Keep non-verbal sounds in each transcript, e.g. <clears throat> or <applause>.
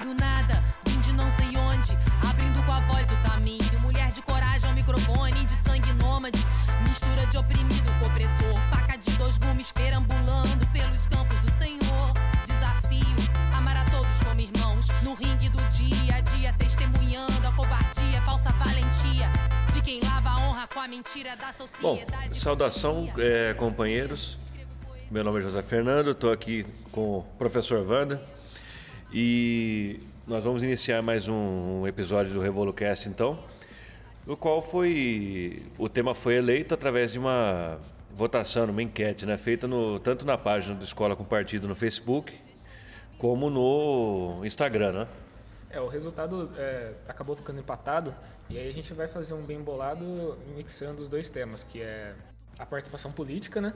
do nada, vim de não sei onde, abrindo com a voz o caminho. Mulher de coragem ao microfone, de sangue nômade, mistura de oprimido com opressor. Faca de dois gumes perambulando pelos campos do Senhor. Desafio, amar a todos como irmãos, no ringue do dia a dia, testemunhando a covardia, falsa valentia. De quem lava a honra com a mentira da Bom, sociedade. saudação, é, companheiros. Meu nome é José Fernando, estou aqui com o professor Wanda e nós vamos iniciar mais um episódio do RevoluCast, então, no qual foi o tema foi eleito através de uma votação, uma enquete, né, feita no, tanto na página do Escola com Partido no Facebook como no Instagram, né? É, o resultado é, acabou ficando empatado e aí a gente vai fazer um bem bolado mixando os dois temas, que é a participação política, né?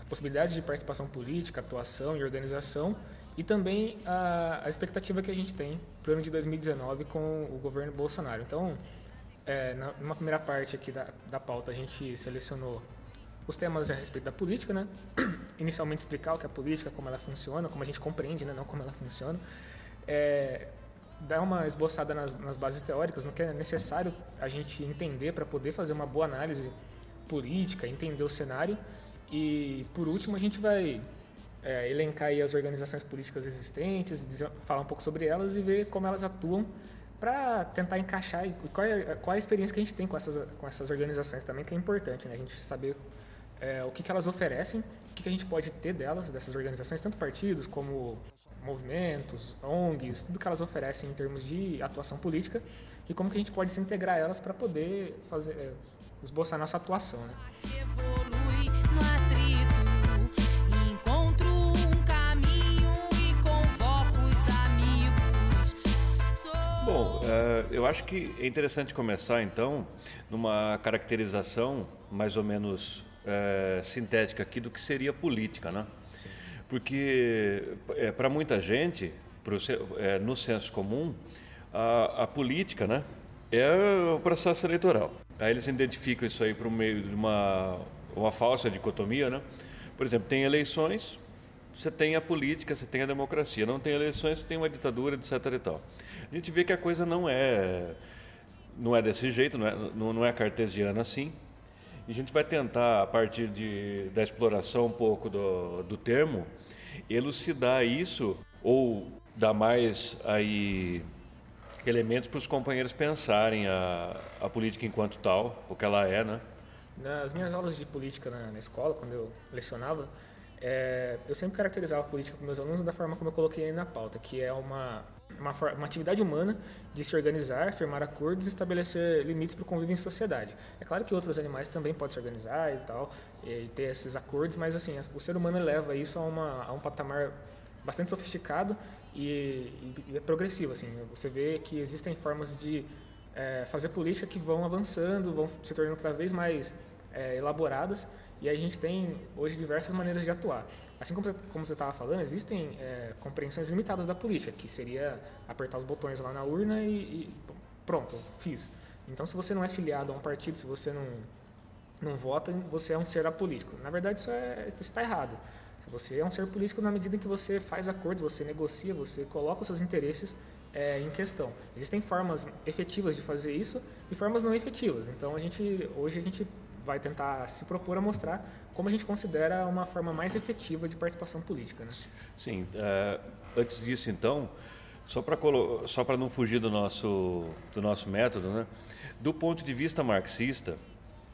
A possibilidade de participação política, atuação e organização e também a, a expectativa que a gente tem para o ano de 2019 com o governo Bolsonaro. Então, é, na, numa primeira parte aqui da, da pauta a gente selecionou os temas a respeito da política, né? <clears throat> Inicialmente explicar o que é a política, como ela funciona, como a gente compreende, né? Não como ela funciona. É, dar uma esboçada nas, nas bases teóricas, no que é necessário a gente entender para poder fazer uma boa análise política, entender o cenário. E, por último, a gente vai é, elencar as organizações políticas existentes, dizer, falar um pouco sobre elas e ver como elas atuam para tentar encaixar e qual é, qual é a experiência que a gente tem com essas, com essas organizações também, que é importante, né? A gente saber é, o que, que elas oferecem, o que, que a gente pode ter delas, dessas organizações, tanto partidos como movimentos, ONGs, tudo que elas oferecem em termos de atuação política e como que a gente pode se integrar elas para poder fazer, é, esboçar nossa atuação. Né? Bom, eh, eu acho que é interessante começar então numa caracterização mais ou menos eh, sintética aqui do que seria política, né? Porque para muita gente, pro, eh, no senso comum, a, a política, né, é o processo eleitoral. Aí eles identificam isso aí por meio de uma uma falsa dicotomia, né? Por exemplo, tem eleições, você tem a política, você tem a democracia. Não tem eleições, você tem uma ditadura, etc. E tal. A gente vê que a coisa não é, não é desse jeito, não é, não, é cartesiana assim. E a gente vai tentar, a partir de, da exploração um pouco do, do termo, elucidar isso ou dar mais aí elementos para os companheiros pensarem a, a política enquanto tal, o que ela é, né? Nas minhas aulas de política na, na escola, quando eu lecionava, é, eu sempre caracterizava a política com meus alunos da forma como eu coloquei na pauta, que é uma, uma, uma atividade humana de se organizar, firmar acordos e estabelecer limites para o convívio em sociedade. É claro que outros animais também podem se organizar e tal, e ter esses acordos, mas assim, o ser humano leva isso a, uma, a um patamar bastante sofisticado e, e- e é progressivo. Assim, você vê que existem formas de é, fazer política que vão avançando, vão se tornando cada vez mais é, elaboradas e a gente tem hoje diversas maneiras de atuar. Assim como, você estava falando, existem é, compreensões limitadas da política, que seria apertar os botões lá na urna e, e pronto, fiz. Então, se você não é filiado a um partido, se você não, não vota, você é um ser apolítico. Na verdade, isso é, está errado. Você é um ser político na medida em que você faz acordos, você negocia, você coloca os seus interesses é, em questão. Existem formas efetivas de fazer isso e formas não efetivas. Então, a gente hoje a gente vai tentar se propor a mostrar como a gente considera uma forma mais efetiva de participação política. Né? Sim, eh, antes disso então, só para só para não fugir do nosso do nosso método, né? Do ponto de vista marxista,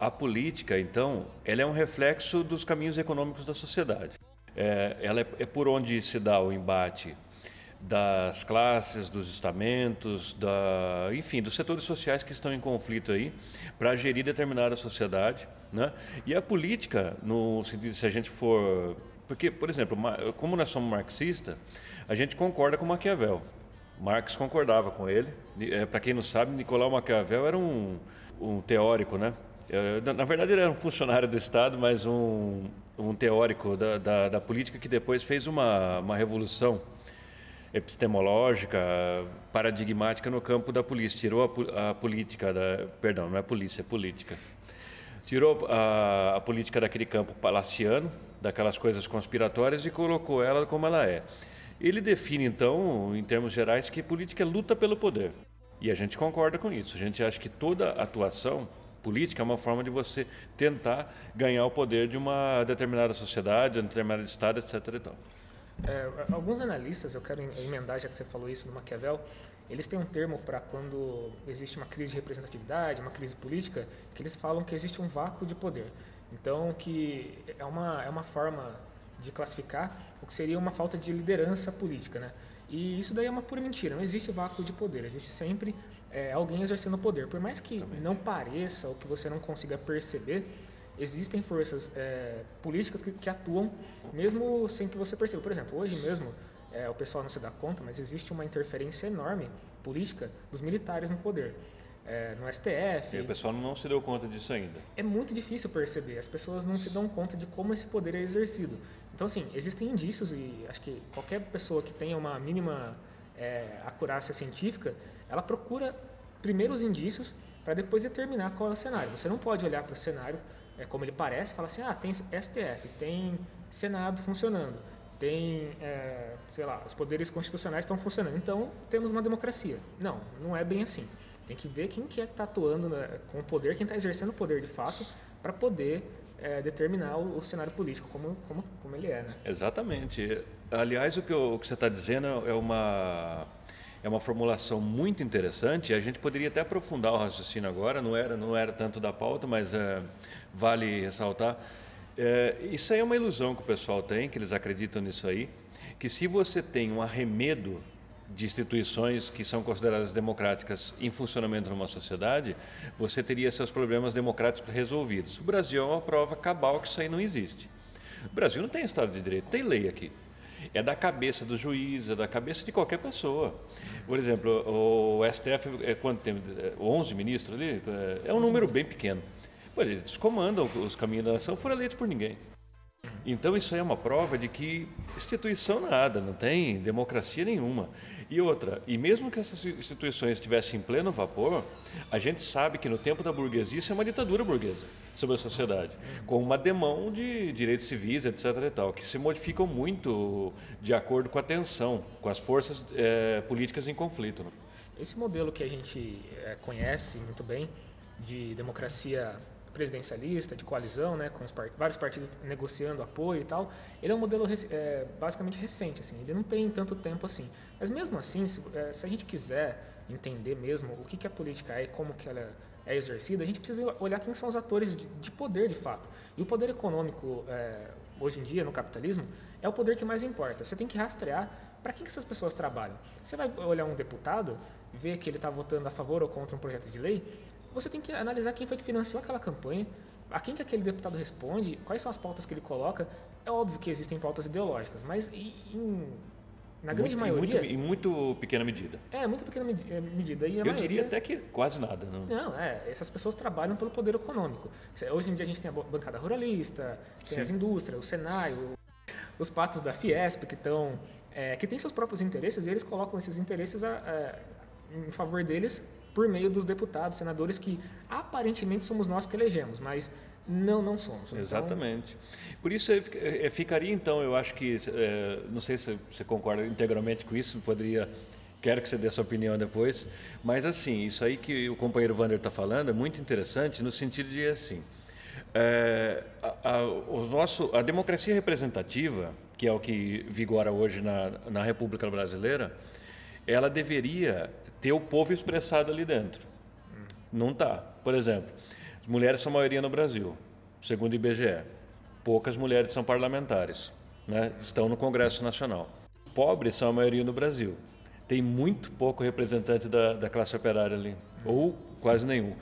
a política então, ela é um reflexo dos caminhos econômicos da sociedade. É, ela é, é por onde se dá o embate das classes, dos estamentos, da, enfim, dos setores sociais que estão em conflito aí para gerir determinada sociedade, né? E a política, no sentido se a gente for, porque, por exemplo, como nós somos marxistas, a gente concorda com Maquiavel. Marx concordava com ele. para quem não sabe, Nicolau Maquiavel era um, um teórico, né? Eh, na verdade, ele era um funcionário do Estado, mas um, um teórico da, da, da política que depois fez uma, uma revolução epistemológica, paradigmática no campo da polícia. Tirou a, a política da. Perdão, não é polícia, é política. Tirou a, a política daquele campo palaciano, daquelas coisas conspiratórias, e colocou ela como ela é. Ele define, então, em termos gerais, que política é luta pelo poder. E a gente concorda com isso. A gente acha que toda atuação política é uma forma de você tentar ganhar o poder de uma determinada sociedade, de um determinado estado, etc. E tal. É, alguns analistas, eu quero emendar, já que você falou isso no Maquiavel, eles têm um termo para quando existe uma crise de representatividade, uma crise política, que eles falam que existe um vácuo de poder. Então, que é uma, é uma forma de classificar o que seria uma falta de liderança política, né? E isso daí é uma pura mentira, não existe vácuo de poder, existe sempre é, alguém exercendo poder. Por mais que não pareça ou que você não consiga perceber, existem forças é, políticas que, que, atuam mesmo sem que você perceba. Por exemplo, hoje mesmo, é, o pessoal não se dá conta, mas existe uma interferência enorme política dos militares no poder. É, no STF. E o pessoal não se deu conta disso ainda. É muito difícil perceber. As pessoas não se dão conta de como esse poder é exercido. Então, assim, existem indícios e acho que qualquer pessoa que tenha uma mínima é, acurácia científica, ela procura primeiro os indícios para depois determinar qual é o cenário. Você não pode olhar para o cenário é, como ele parece, falar assim, ah, tem STF, tem Senado funcionando, tem, é, sei lá, os poderes constitucionais estão funcionando, então temos uma democracia. Não, não é bem assim. Tem que ver quem que é que está atuando né, com o poder, quem está exercendo o poder de fato, para poder é, determinar o, o, cenário político como, como, como ele é. Né? Exatamente. Aliás, o que, o que você está dizendo é uma é uma formulação muito interessante. A gente poderia até aprofundar o raciocínio agora, não era, não era tanto da pauta, mas é, vale ressaltar. É, isso aí é uma ilusão que o pessoal tem, que eles acreditam nisso aí, que se você tem um arremedo de instituições que são consideradas democráticas em funcionamento numa sociedade, você teria seus problemas democráticos resolvidos. O Brasil é uma prova cabal que isso aí não existe. O Brasil não tem Estado de Direito, tem lei aqui é da cabeça do juiz, é da cabeça de qualquer pessoa. Por exemplo, o STF, é quanto tem? 11 ministros ali? É, é um número bem pequeno. Eles comandam os caminhos da nação, foram eleitos por ninguém. Então isso aí é uma prova de que instituição nada, não tem democracia nenhuma. E outra, e mesmo que essas instituições estivessem em pleno vapor, a gente sabe que no tempo da burguesia isso é uma ditadura burguesa sobre a sociedade, com uma demão de direitos civis, etc. E tal, que se modificam muito de acordo com a tensão, com as forças é, políticas em conflito. Né? Esse modelo que a gente é, conhece muito bem de democracia presidencialista, de coalizão, né, com part vários partidos negociando apoio e tal, ele é um modelo é, basicamente recente, assim, ele não tem tanto tempo assim. Mas mesmo assim, se, é, se a gente quiser entender mesmo o que, que a política é e como que ela é exercida, a gente precisa olhar quem são os atores de, de poder de fato. E o poder econômico, é, hoje em dia, no capitalismo, é o poder que mais importa. Você tem que rastrear para que, que essas pessoas trabalham. Você vai olhar um deputado, ver que ele está votando a favor ou contra um projeto de lei, você tem que analisar quem foi que financiou aquela campanha, a quem que aquele deputado responde, quais são as pautas que ele coloca. É óbvio que existem pautas ideológicas, mas em, na grande muito, maioria. Muito, em muito pequena medida. É, muito pequena eh, medida. E Eu maioria, diria até que quase nada. Não, não é. Essas pessoas trabalham pelo poder econômico. Hoje em dia a gente tem a bancada ruralista, tem Sim. as indústrias, o Senai, o, os patos da Fiesp que estão. É, que têm seus próprios interesses e eles colocam esses interesses a, a, em favor deles por meio dos deputados, senadores que aparentemente somos nós que elegemos, mas não, não somos. Então... Exatamente. Por isso, ficaria então, eu acho que, é, não sei se você concorda integralmente com isso, poderia, quero que você dê sua opinião depois, mas assim, isso aí que o companheiro Wander está falando é muito interessante no sentido de assim, é, a, a, o nosso, a democracia representativa, que é o que vigora hoje na, na República Brasileira, ela deveria ter o povo expressado ali dentro. Não está. Por exemplo, as mulheres são a maioria no Brasil, segundo o IBGE. Poucas mulheres são parlamentares, né? estão no Congresso Nacional. Pobres são a maioria no Brasil. Tem muito pouco representante da, da classe operária ali, ou quase nenhum.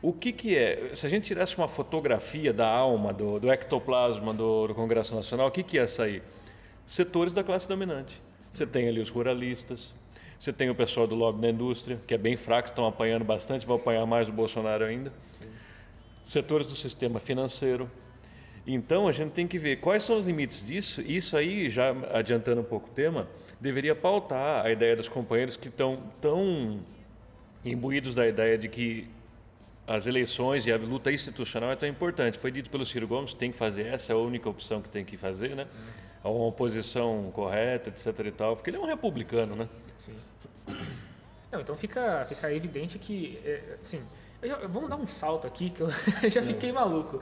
O que, que é? Se a gente tirasse uma fotografia da alma, do, do ectoplasma do, do Congresso Nacional, o que, que ia sair? Setores da classe dominante. Você tem ali os ruralistas, você tem o pessoal do lobby da indústria, que é bem fraco, estão apanhando bastante, vão apanhar mais o Bolsonaro ainda. Sim. Setores do sistema financeiro. Então, a gente tem que ver quais são os limites disso. Isso aí, já adiantando um pouco o tema, deveria pautar a ideia dos companheiros que estão tão imbuídos da ideia de que as eleições e a luta institucional é tão importante. Foi dito pelo Ciro Gomes, tem que fazer essa, é a única opção que tem que fazer, né? uma posição correta, etc e tal, porque ele é um republicano, né? Sim. Não, então fica, fica evidente que, é, assim, já, vamos dar um salto aqui que eu <laughs> já fiquei maluco.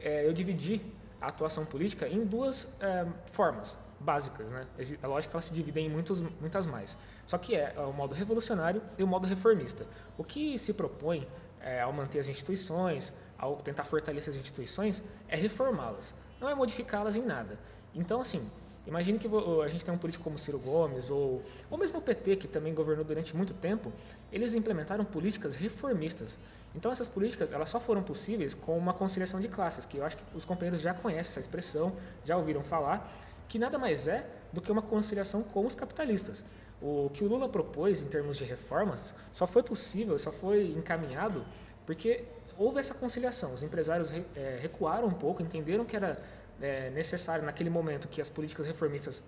É, eu dividi a atuação política em duas é, formas básicas, né? É lógico que elas se dividem em muitos, muitas mais. Só que é, é o modo revolucionário e o modo reformista. O que se propõe é, ao manter as instituições, ao tentar fortalecer as instituições, é reformá-las, não é modificá-las em nada. Então, assim, imagine que a gente tem um político como Ciro Gomes, ou, ou mesmo o PT, que também governou durante muito tempo, eles implementaram políticas reformistas. Então, essas políticas elas só foram possíveis com uma conciliação de classes, que eu acho que os companheiros já conhecem essa expressão, já ouviram falar, que nada mais é do que uma conciliação com os capitalistas. O que o Lula propôs em termos de reformas só foi possível, só foi encaminhado porque houve essa conciliação. Os empresários é, recuaram um pouco, entenderam que era é, necessário naquele momento que as políticas reformistas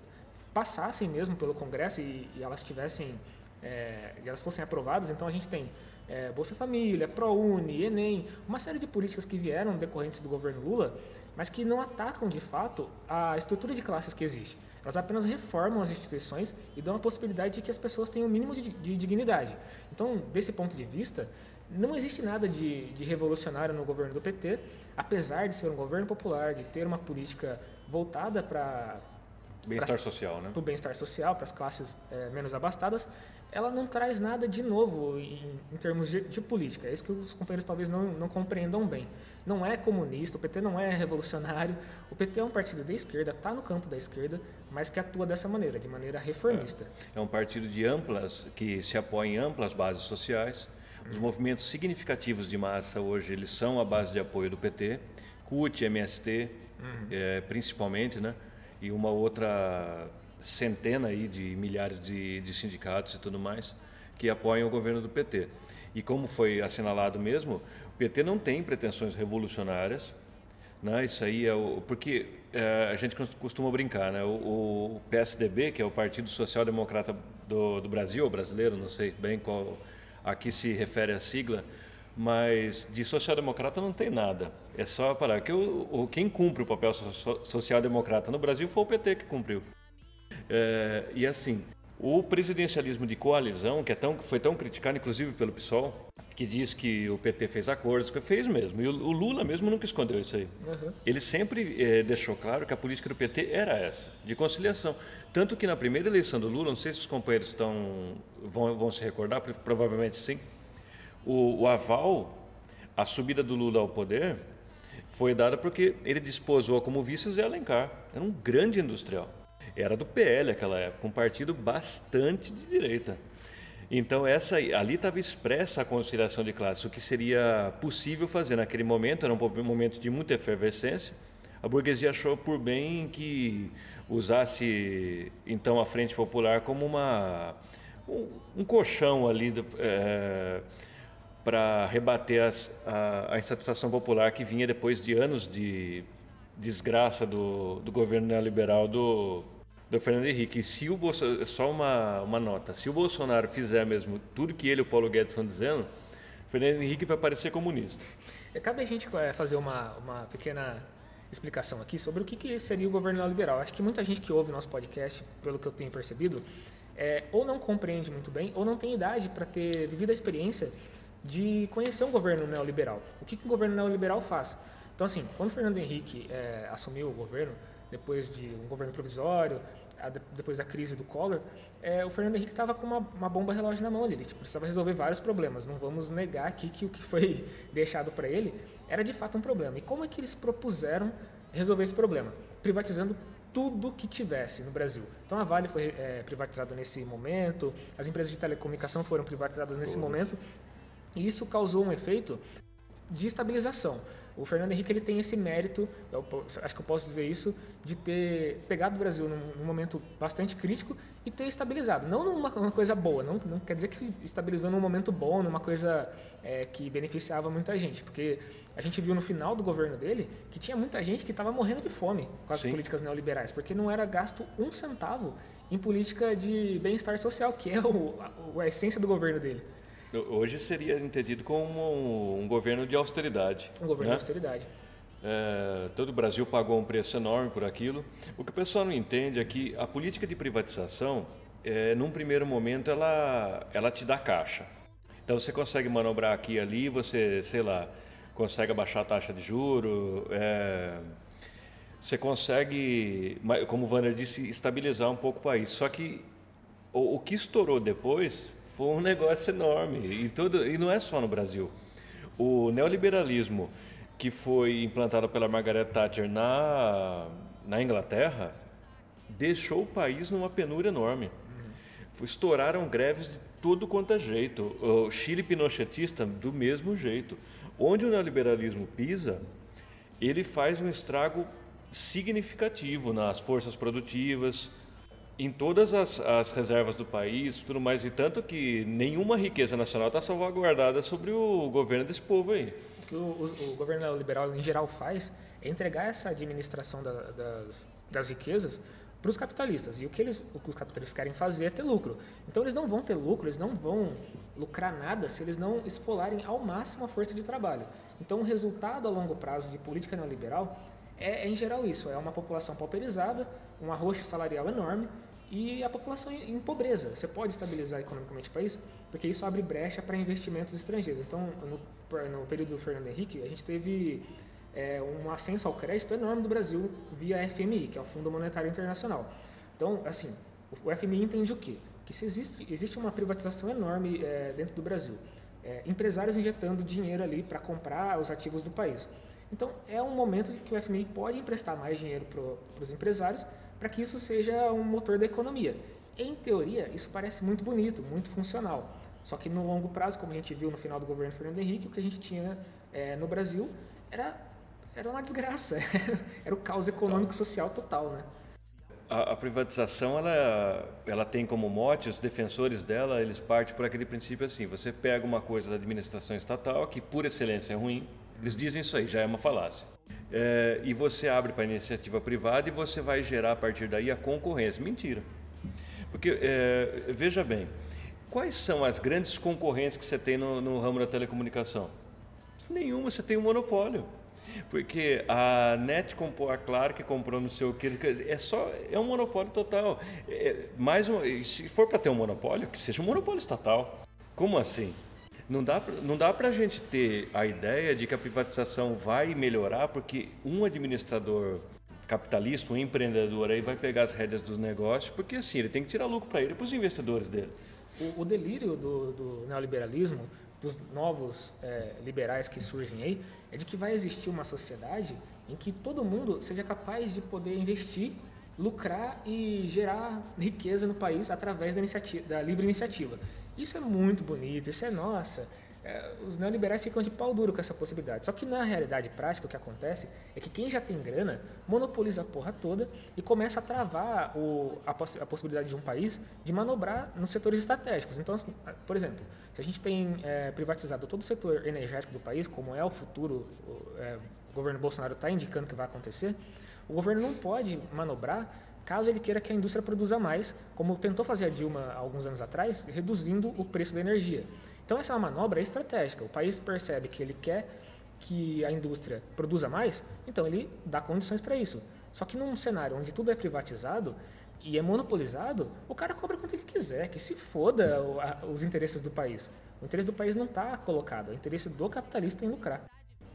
passassem mesmo pelo Congresso e, e elas tivessem, é, e elas fossem aprovadas. Então a gente tem é, Bolsa Família, ProUni, Enem, uma série de políticas que vieram decorrentes do governo Lula, mas que não atacam de fato a estrutura de classes que existe. Elas apenas reformam as instituições e dão a possibilidade de que as pessoas tenham o um mínimo de, de, dignidade. Então, desse ponto de vista, não existe nada de, de revolucionário no governo do PT, apesar de ser um governo popular, de ter uma política voltada para bem-estar social, né? Para o bem-estar social, para as classes é, menos abastadas, ela não traz nada de novo em, em termos de, de, política. É isso que os companheiros talvez não, não compreendam bem. Não é comunista, o PT não é revolucionário. O PT é um partido da esquerda, está no campo da esquerda, mas que atua dessa maneira, de maneira reformista. É, é um partido de amplas, que se apoia em amplas bases sociais. Os movimentos significativos de massa hoje eles são a base de apoio do PT, CUT, MST, uhum. é, principalmente, né? E uma outra centena aí de milhares de, de sindicatos e tudo mais que apoiam o governo do PT. E como foi assinalado mesmo, o PT não tem pretensões revolucionárias, né? Isso aí é o porque é, a gente costuma brincar, né? O, o, PSDB, que é o Partido Social Democrata do, do Brasil, brasileiro, não sei bem qual a que se refere a sigla, mas de social-democrata não tem nada. É só parar que o, o quem cumpre o papel so, social-democrata no Brasil foi o PT que cumpriu. É, e assim, o presidencialismo de coalizão, que é tão, foi tão criticado, inclusive pelo PSOL, que diz que o PT fez acordos, que fez mesmo. E o, o Lula mesmo nunca escondeu isso aí. Uhum. Ele sempre é, deixou claro que a política do PT era essa, de conciliação. Tanto que na primeira eleição do Lula, não sei se os companheiros estão, vão, vão se recordar, provavelmente sim, o, o aval, a subida do Lula ao poder, foi dada porque ele desposou como vice o Zé Alencar. Era um grande industrial era do PL naquela época, um partido bastante de direita. Então essa ali estava expressa a conciliação de classes, o que seria possível fazer naquele momento, era um momento de muita efervescência. A burguesia achou por bem que usasse então a Frente Popular como uma um, um colchão ali é, para rebater as, a, a insatisfação popular que vinha depois de anos de desgraça do, do governo neoliberal do do Fernando Henrique. E se o só uma, uma nota, se o Bolsonaro fizer mesmo tudo que ele e o Paulo Guedes estão dizendo, o Fernando Henrique vai parecer comunista. É, cabe a gente é, fazer uma, uma pequena explicação aqui sobre o que, que seria o governo neoliberal. Acho que muita gente que ouve nosso podcast, pelo que eu tenho percebido, é, ou não compreende muito bem, ou não tem idade para ter vivido a experiência de conhecer um governo neoliberal. O que, que o governo neoliberal faz? Então, assim, quando Fernando Henrique é, assumiu o governo, depois de um governo provisório, depois da crise do Collor, é, o Fernando Henrique estava com uma, uma, bomba relógio na mão ali. Ele tipo, precisava resolver vários problemas. Não vamos negar aqui que o que foi <laughs> deixado para ele era de fato um problema. E como é que eles propuseram resolver esse problema? Privatizando tudo que tivesse no Brasil. Então a Vale foi é, privatizada nesse momento, as empresas de telecomunicação foram privatizadas nesse momento, e isso causou um efeito de estabilização. O Fernando Henrique ele tem esse mérito, eu, acho que eu posso dizer isso, de ter pegado o Brasil num, num momento bastante crítico e ter estabilizado. Não numa coisa boa, não, não, quer dizer que estabilizou num momento bom, numa coisa é, que beneficiava muita gente, porque a gente viu no final do governo dele que tinha muita gente que estava morrendo de fome com as Sim. políticas neoliberais, porque não era gasto um centavo em política de bem-estar social, que é o, a, a essência do governo dele. Hoje seria entendido como um, governo de austeridade. Um governo né? de austeridade. É, todo o Brasil pagou um preço enorme por aquilo. O que o pessoal não entende é que a política de privatização, é, num primeiro momento, ela, ela te dá caixa. Então você consegue manobrar aqui e ali, você, sei lá, consegue abaixar a taxa de juro, é, você consegue, como o Wander disse, estabilizar um pouco o país. Só que o, o que estourou depois foi um negócio enorme e, todo, e não é só no Brasil. O neoliberalismo que foi implantado pela Margaret Thatcher na, na Inglaterra deixou o país numa penúria enorme. Estouraram greves de todo quanto é jeito. O Chile pinochetista, do mesmo jeito. Onde o neoliberalismo pisa, ele faz um estrago significativo nas forças produtivas, em todas as, as, reservas do país, tudo mais, e tanto que nenhuma riqueza nacional está salvaguardada sobre o governo desse povo aí. O que o, o, o governo liberal em geral faz é entregar essa administração da, das, das riquezas para os capitalistas. E o que, eles, o que os capitalistas querem fazer é ter lucro. Então eles não vão ter lucro, eles não vão lucrar nada se eles não esfolarem ao máximo a força de trabalho. Então o resultado a longo prazo de política neoliberal é, é em geral isso, é uma população pauperizada, um arroxo salarial enorme e a população em pobreza. Você pode estabilizar economicamente o país, porque isso abre brecha para investimentos estrangeiros. Então, no, no, período do Fernando Henrique, a gente teve é, um ascenso ao crédito enorme do Brasil via FMI, que é o Fundo Monetário Internacional. Então, assim, o FMI entende o quê? Que se existe, existe uma privatização enorme é, dentro do Brasil. É, empresários injetando dinheiro ali para comprar os ativos do país. Então, é um momento que o FMI pode emprestar mais dinheiro para os empresários para que isso seja um motor da economia. Em teoria, isso parece muito bonito, muito funcional. Só que no longo prazo, como a gente viu no final do governo Fernando Henrique, o que a gente tinha é, no Brasil era, era uma desgraça, <laughs> era o caos econômico social total, né? A, a, privatização, ela, ela tem como mote, os defensores dela, eles partem por aquele princípio assim, você pega uma coisa da administração estatal, que por excelência é ruim, eles dizem isso aí, já é uma falácia é, e você abre para iniciativa privada e você vai gerar a partir daí a concorrência. Mentira. Porque, é, veja bem, quais são as grandes concorrências que você tem no, no ramo da telecomunicação? Nenhuma, você tem um monopólio. Porque a Net comprou, a Claro que comprou não sei o que, é só é um monopólio total. É, mais um, se for para ter um monopólio, que seja um monopólio estatal. Como assim? Não dá, não dá para a gente ter a ideia de que a privatização vai melhorar porque um administrador capitalista, um empreendedor aí vai pegar as rédeas dos negócios, porque assim, ele tem que tirar lucro para ele e para os investidores dele. O, o delírio do, do, neoliberalismo, dos novos é, liberais que surgem aí, é de que vai existir uma sociedade em que todo mundo seja capaz de poder investir, lucrar e gerar riqueza no país através da, iniciativa, da livre iniciativa. Isso é muito bonito, isso é nossa. É, os neoliberais ficam de pau duro com essa possibilidade. Só que na realidade prática o que acontece é que quem já tem grana monopoliza a porra toda e começa a travar o, a, poss a, possibilidade de um país de manobrar nos setores estratégicos. Então, por exemplo, se a gente tem é, privatizado todo o setor energético do país, como é o futuro, o, é, o governo Bolsonaro está indicando que vai acontecer, o governo não pode manobrar caso ele queira que a indústria produza mais, como tentou fazer a Dilma alguns anos atrás, reduzindo o preço da energia. Então essa é uma manobra estratégica. O país percebe que ele quer que a indústria produza mais, então ele dá condições para isso. Só que num cenário onde tudo é privatizado e é monopolizado, o cara cobra quanto ele quiser, que se foda os interesses do país. O interesse do país não está colocado, o interesse do capitalista em lucrar.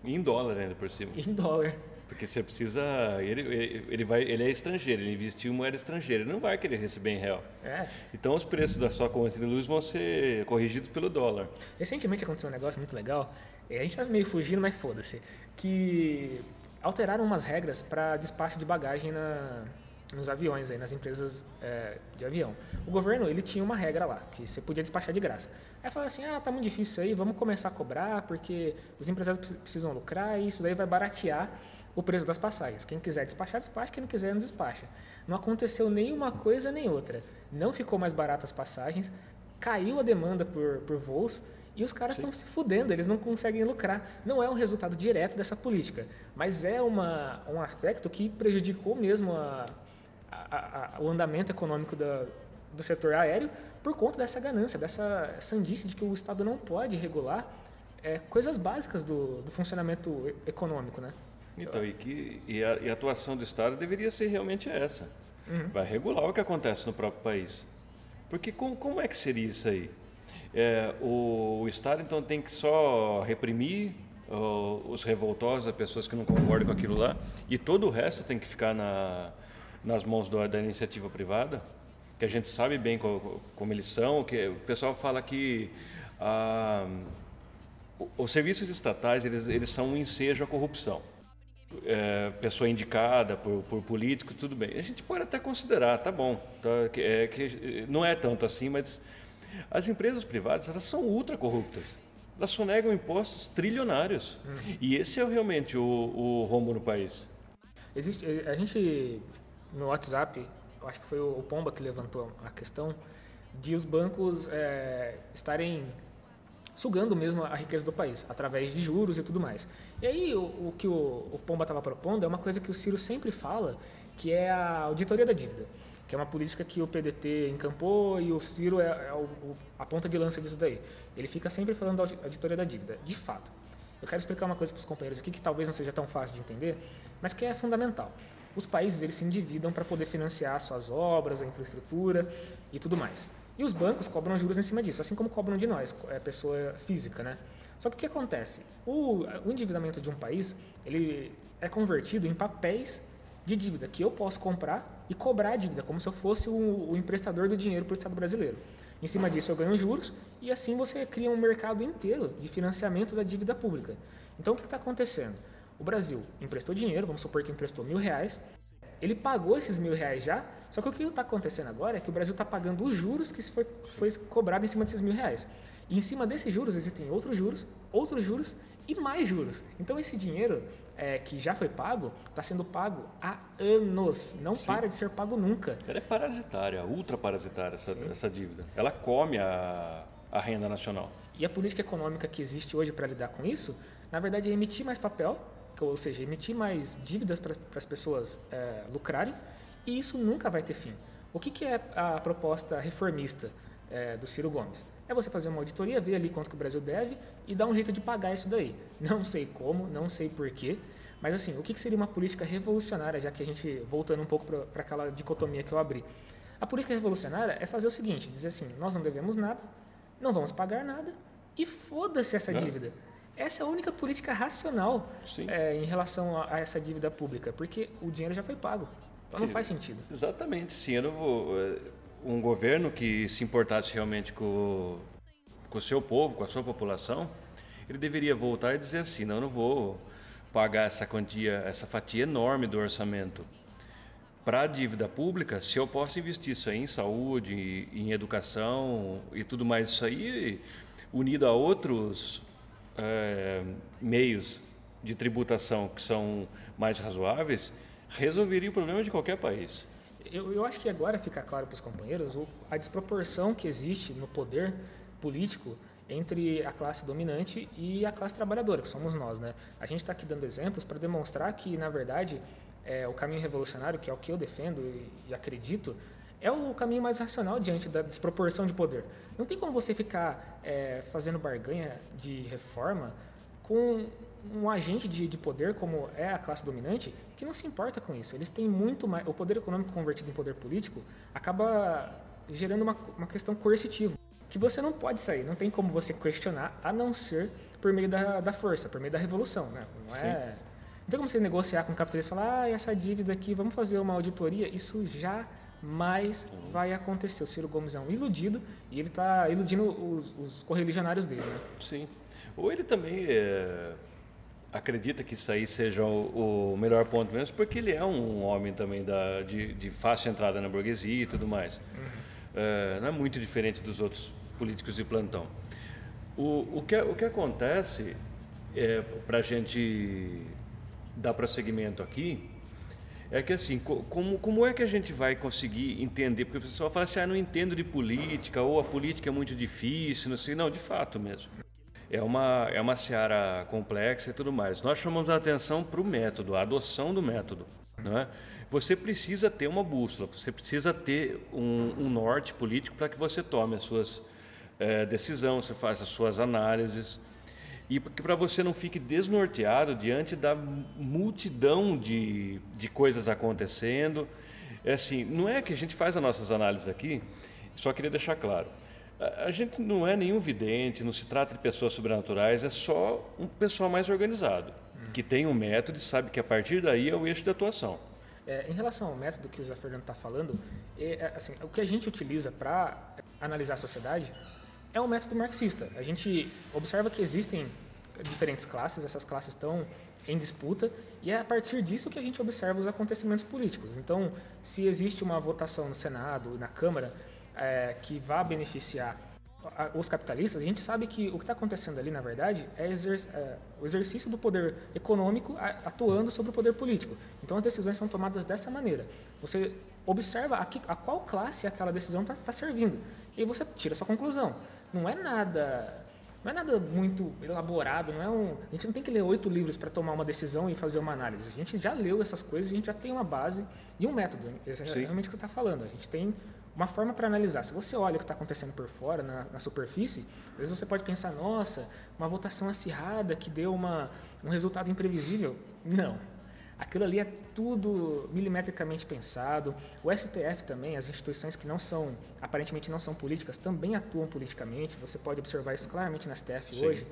em dólar ainda por cima. Em dólar. Porque você precisa. Ele, ele, vai, ele é estrangeiro, ele investiu em moeda estrangeira, ele não vai querer receber em real. É. Então os preços da sua conta de luz vão ser corrigidos pelo dólar. Recentemente aconteceu um negócio muito legal, a gente está meio fugindo, mas foda-se, que alteraram umas regras para despacho de bagagem na, nos aviões, aí, nas empresas é, de avião. O governo ele tinha uma regra lá, que você podia despachar de graça. Aí falaram assim, ah, tá muito difícil isso aí, vamos começar a cobrar, porque os empresários precisam lucrar e isso daí vai baratear o preço das passagens. Quem quiser despachar, despacha, quem não quiser, não despacha. Não aconteceu nenhuma coisa nem outra. Não ficou mais barato as passagens, caiu a demanda por, por voos e os caras estão se fudendo, eles não conseguem lucrar. Não é um resultado direto dessa política, mas é uma, um aspecto que prejudicou mesmo a, a, a, o andamento econômico da, do setor aéreo por conta dessa ganância, dessa sandice de que o Estado não pode regular é, coisas básicas do, do funcionamento econômico, né? Então, e, que, e, a, e a atuação do Estado deveria ser realmente essa. Uhum. Vai regular o que acontece no próprio país. Porque com, como é que seria isso aí? É, o, o, Estado, então, tem que só reprimir os revoltosos, as pessoas que não concordam com aquilo lá, e todo o resto tem que ficar na, nas mãos do, da iniciativa privada, que a gente sabe bem como, como eles são, que o pessoal fala que ah, os serviços estatais eles, eles são um ensejo à corrupção. É, pessoa indicada por, por político, tudo bem. A gente pode até considerar, tá bom, tá, é, que não é tanto assim, mas as empresas privadas elas são ultra corruptas. Elas sonegam impostos trilionários. Uhum. E esse é realmente o, o rombo no país. Existe, a gente no WhatsApp, acho que foi o Pomba que levantou a questão de os bancos é, estarem sugando mesmo a riqueza do país, através de juros e tudo mais. E aí o, o que o, o Pomba estava propondo é uma coisa que o Ciro sempre fala, que é a auditoria da dívida, que é uma política que o PDT encampou e o Ciro é, é o, a ponta de lança disso daí. Ele fica sempre falando da auditoria da dívida, de fato. Eu quero explicar uma coisa para os companheiros aqui que talvez não seja tão fácil de entender, mas que é fundamental. Os países eles se endividam para poder financiar suas obras, a infraestrutura e tudo mais. E os bancos cobram juros em cima disso, assim como cobram de nós, é pessoa física, né? Só que o que acontece? O, o endividamento de um país, ele é convertido em papéis de dívida que eu posso comprar e cobrar a dívida, como se eu fosse o, o emprestador do dinheiro para o Estado brasileiro. Em cima disso eu ganho juros e assim você cria um mercado inteiro de financiamento da dívida pública. Então o que está acontecendo? O Brasil emprestou dinheiro, vamos supor que emprestou mil reais, ele pagou esses mil reais já, só que o que está acontecendo agora é que o Brasil está pagando os juros que foi, foi cobrado em cima desses mil reais. E em cima desses juros existem outros juros, outros juros e mais juros. Então esse dinheiro é, que já foi pago está sendo pago há anos, não Sim. para de ser pago nunca. Ela é parasitária, ultra parasitária essa, essa dívida. Ela come a, a renda nacional. E a política econômica que existe hoje para lidar com isso, na verdade, é emitir mais papel ou seja, emitir mais dívidas para as pessoas é, lucrarem, e isso nunca vai ter fim. O que, que é a proposta reformista é, do Ciro Gomes? É você fazer uma auditoria, ver ali quanto que o Brasil deve e dar um jeito de pagar isso daí. Não sei como, não sei porquê, mas assim, o que, que seria uma política revolucionária, já que a gente, voltando um pouco para aquela dicotomia que eu abri. A política revolucionária é fazer o seguinte, dizer assim, nós não devemos nada, não vamos pagar nada e foda-se essa dívida. Essa é a única política racional é, em relação a, a, essa dívida pública, porque o dinheiro já foi pago. Então Sim, não faz sentido. Exatamente. Sim, eu não vou, é, um governo que se importasse realmente com, com o seu povo, com a sua população, ele deveria voltar e dizer assim: não, eu não vou pagar essa quantia, essa fatia enorme do orçamento para a dívida pública, se eu posso investir isso aí em saúde, em educação e tudo mais isso aí, unido a outros é, meios de tributação que são mais razoáveis, resolveria o problema de qualquer país. Eu, eu acho que agora fica claro para os companheiros a desproporção que existe no poder político entre a classe dominante e a classe trabalhadora, que somos nós. Né? A gente está aqui dando exemplos para demonstrar que, na verdade, é, o caminho revolucionário, que é o que eu defendo e, e acredito, é o caminho mais racional diante da desproporção de poder. Não tem como você ficar é, fazendo barganha de reforma com um agente de, de, poder como é a classe dominante que não se importa com isso. Eles têm muito mais. O poder econômico convertido em poder político acaba gerando uma, uma questão coercitiva que você não pode sair. Não tem como você questionar a não ser por meio da, da força, por meio da revolução. Né? Não é. Não tem como você negociar com o capitalista e falar, ah, essa dívida aqui, vamos fazer uma auditoria. Isso já mas vai acontecer. O Ciro Gomes é um iludido e ele está iludindo os, os correligionários dele. Né? Sim. Ou ele também é, acredita que isso aí seja o, o, melhor ponto mesmo, porque ele é um homem também da, de, de fácil entrada na burguesia e tudo mais. Uhum. É, não é muito diferente dos outros políticos de plantão. O, o, que, o que acontece, é, para a gente dar prosseguimento aqui, é que assim, como, como é que a gente vai conseguir entender? Porque o pessoal fala assim, ah, não entendo de política, ou a política é muito difícil, não sei. Não, de fato mesmo. É uma, é uma seara complexa e tudo mais. Nós chamamos a atenção para o método, a adoção do método. É? Você precisa ter uma bússola, você precisa ter um, um norte político para que você tome as suas é, decisões, você faça as suas análises. E que para você não fique desnorteado diante da multidão de, de coisas acontecendo. É assim, não é que a gente faz as nossas análises aqui, só queria deixar claro. A gente não é nenhum vidente, não se trata de pessoas sobrenaturais, é só um pessoal mais organizado, que tem um método e sabe que a partir daí é o eixo de atuação. É, em relação ao método que o Zé Fernando está falando, é, é, assim, o que a gente utiliza para analisar a sociedade é um método marxista. A gente observa que existem diferentes classes, essas classes estão em disputa e é a partir disso que a gente observa os acontecimentos políticos. Então, se existe uma votação no Senado e na Câmara é, que vá beneficiar os capitalistas, a gente sabe que o que está acontecendo ali, na verdade, é, exer é, o exercício do poder econômico atuando sobre o poder político. Então, as decisões são tomadas dessa maneira. Você observa a, que, a qual classe aquela decisão está tá servindo e você tira a sua conclusão. Não é nada não é nada muito elaborado, não é um, a gente não tem que ler oito livros para tomar uma decisão e fazer uma análise. A gente já leu essas coisas, a gente já tem uma base e um método. Esse é Sim. realmente o que está falando. A gente tem uma forma para analisar. Se você olha o que está acontecendo por fora, na, na, superfície, às vezes você pode pensar, nossa, uma votação acirrada que deu uma, um resultado imprevisível. Não. Aquilo ali é tudo milimetricamente pensado. O STF também, as instituições que não são, aparentemente não são políticas, também atuam politicamente. Você pode observar isso claramente na STF Sim. hoje,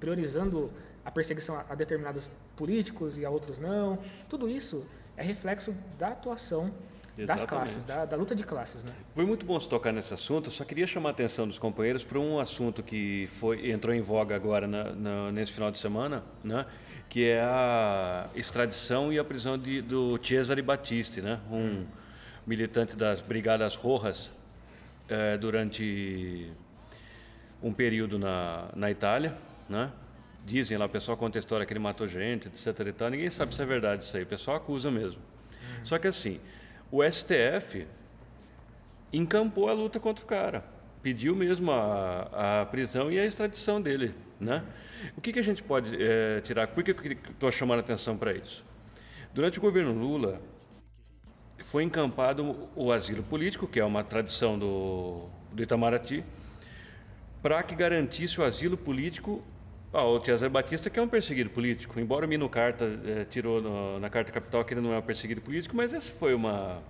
priorizando a perseguição a determinados políticos e a outros não. Tudo isso é reflexo da atuação Exatamente. das classes, da, da, luta de classes. Né? Foi muito bom se tocar nesse assunto. Só queria chamar a atenção dos companheiros para um assunto que foi, entrou em voga agora na, na, nesse final de semana, né? Que é a extradição e a prisão de, do Cesare Battisti, né? um militante das Brigadas Rojas, é, durante um período na, na Itália. Né? Dizem lá, o pessoal conta a história que ele matou gente, etc. E tal. Ninguém sabe se é verdade isso aí, o pessoal acusa mesmo. Uhum. Só que assim, o STF encampou a luta contra o cara, pediu mesmo a, a prisão e a extradição dele, né? O que, que a gente pode é, tirar? Por que eu estou chamando a atenção para isso? Durante o governo Lula, foi encampado o asilo político, que é uma tradição do, do Itamaraty, para que garantisse o asilo político ao Cesar Batista, que é um perseguido político. Embora o Mino Carta é, tirou no, na Carta Capital que ele não é um perseguido político, mas essa foi uma,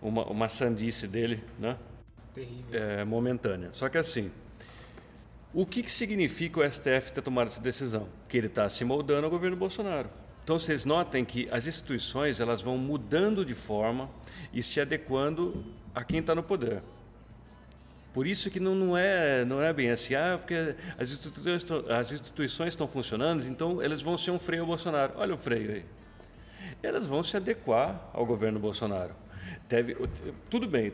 uma, uma sandice dele, né? Terrível. É, momentânea. Só que assim, o que, que significa o STF ter tomado essa decisão? Que ele está se moldando ao governo Bolsonaro. Então vocês notem que as instituições elas vão mudando de forma e se adequando a quem está no poder. Por isso que não, não, é, não é bem assim, ah, porque as instituições, as instituições estão funcionando, então eles vão ser um freio ao Bolsonaro. Olha o freio aí. Elas vão se adequar ao governo Bolsonaro. Deve, tudo bem,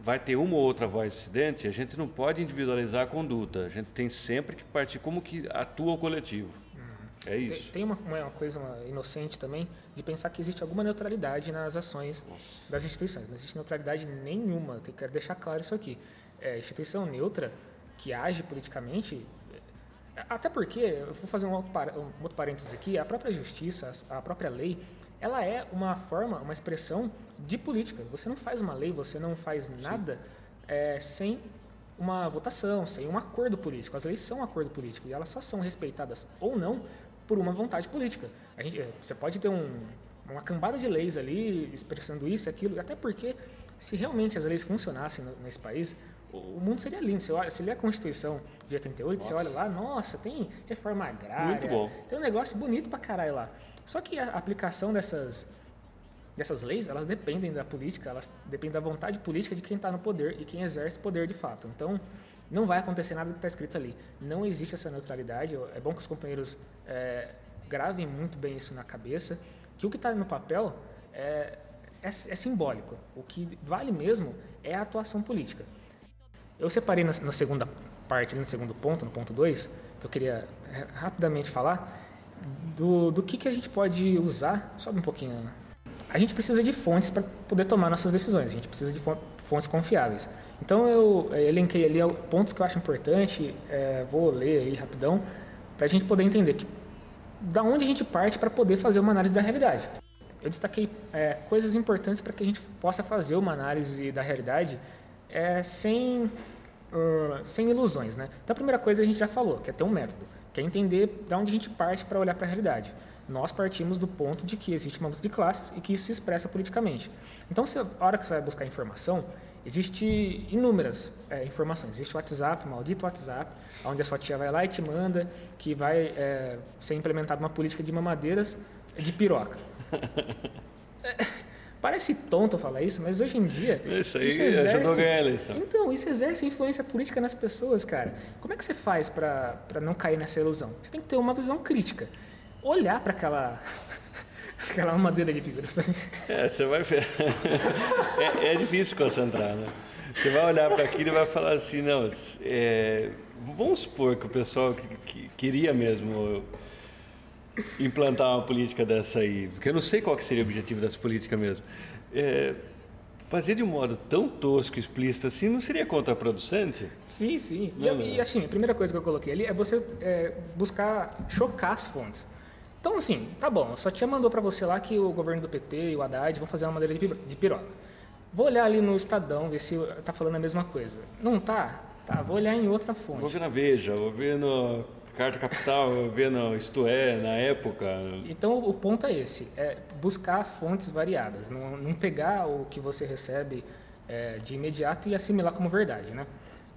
vai ter uma ou outra voz dissidente, a gente não pode individualizar a conduta, a gente tem sempre que partir como que atua o coletivo. Uhum. É isso. Tem, tem uma, uma, coisa uma inocente também de pensar que existe alguma neutralidade nas ações Nossa. das instituições. Não existe neutralidade nenhuma, tem que deixar claro isso aqui. É, instituição neutra que age politicamente é, até porque, eu vou fazer um outro, um outro parênteses aqui, a própria justiça, a própria lei, ela é uma forma, uma expressão de política. Você não faz uma lei, você não faz nada é, sem uma votação, sem um acordo político. As leis são um acordo político e elas só são respeitadas ou não por uma vontade política. A gente, é, você pode ter um, uma cambada de leis ali expressando isso aquilo, até porque se realmente as leis funcionassem nesse país, o mundo seria lindo. Você, olha, você lê a Constituição de 88, nossa. você olha lá, nossa, tem reforma agrária, tem um negócio bonito pra caralho lá. Só que a aplicação dessas, dessas leis, elas dependem da política, elas dependem da vontade política de quem está no poder e quem exerce poder de fato. Então, não vai acontecer nada do que está escrito ali. Não existe essa neutralidade. É bom que os companheiros é, gravem muito bem isso na cabeça, que o que está no papel é, é, é simbólico. O que vale mesmo é a atuação política. Eu separei na, na segunda parte, no segundo ponto, no ponto 2, que eu queria rapidamente falar, do, do que, que a gente pode usar, sobe um pouquinho. A gente precisa de fontes para poder tomar nossas decisões, a gente precisa de fontes confiáveis. Então eu elenquei ali pontos que eu acho importante, é, vou ler aí rapidão, para a gente poder entender que, da onde a gente parte para poder fazer uma análise da realidade. Eu destaquei é, coisas importantes para que a gente possa fazer uma análise da realidade é, sem uh, sem ilusões, né? Então a primeira coisa a gente já falou, que é ter um método, que é entender de onde a gente parte para olhar para a realidade. Nós partimos do ponto de que existe uma luta de classes e que isso se expressa politicamente. Então, se, a hora que você vai buscar informação, existe inúmeras é, informações. Existe o WhatsApp, o maldito WhatsApp, onde a sua tia vai lá e te manda que vai é, ser implementada uma política de mamadeiras de piroca. <laughs> Parece tonto falar isso, mas hoje em dia. Isso aí isso exerce, ajudou a ganhar a eleição. Então, isso exerce influência política nas pessoas, cara. Como é que você faz para não cair nessa ilusão? Você tem que ter uma visão crítica olhar para aquela <laughs> aquela madeira de figura. É, você vai ver. é, é, difícil concentrar, né? Você vai olhar para aquilo e vai falar assim, não, é, vamos supor que o pessoal que, que queria mesmo implantar uma política dessa aí, porque eu não sei qual seria o objetivo dessa política mesmo. É, fazer de um modo tão tosco, explícito assim, não seria contraproducente? Sim, sim. E, e, assim, a primeira coisa que eu coloquei ali é você é, buscar chocar as fontes. Então, assim, tá bom, a sua tia mandou para você lá que o governo do PT e o Haddad vão fazer uma madeira de piroca. Vou olhar ali no Estadão, ver se tá falando a mesma coisa. Não tá? Tá, vou olhar em outra fonte. Vou ver na Veja, vou ver no Carta Capital, no Isto É, na época. Então, o ponto é esse, é buscar fontes variadas, não, não pegar o que você recebe é, de imediato e assimilar como verdade, né?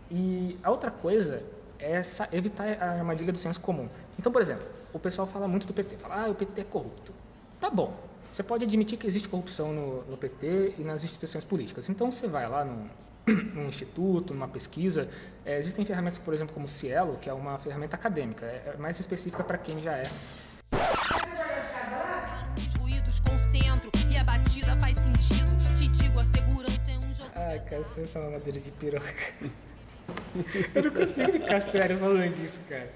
E a outra coisa é evitar a armadilha do senso comum. Então, por exemplo, o pessoal fala muito do PT, fala, ah, o PT é corrupto. Tá bom, você pode admitir que existe corrupção no, no PT e nas instituições políticas. Então, você vai lá num, num instituto, numa pesquisa, é, existem ferramentas, por exemplo, como o Cielo, que é uma ferramenta acadêmica, é, é mais específica para quem já é. É. Ai, cara, você é uma madeira de piroca. <laughs> Eu não consigo ficar sério falando disso, cara.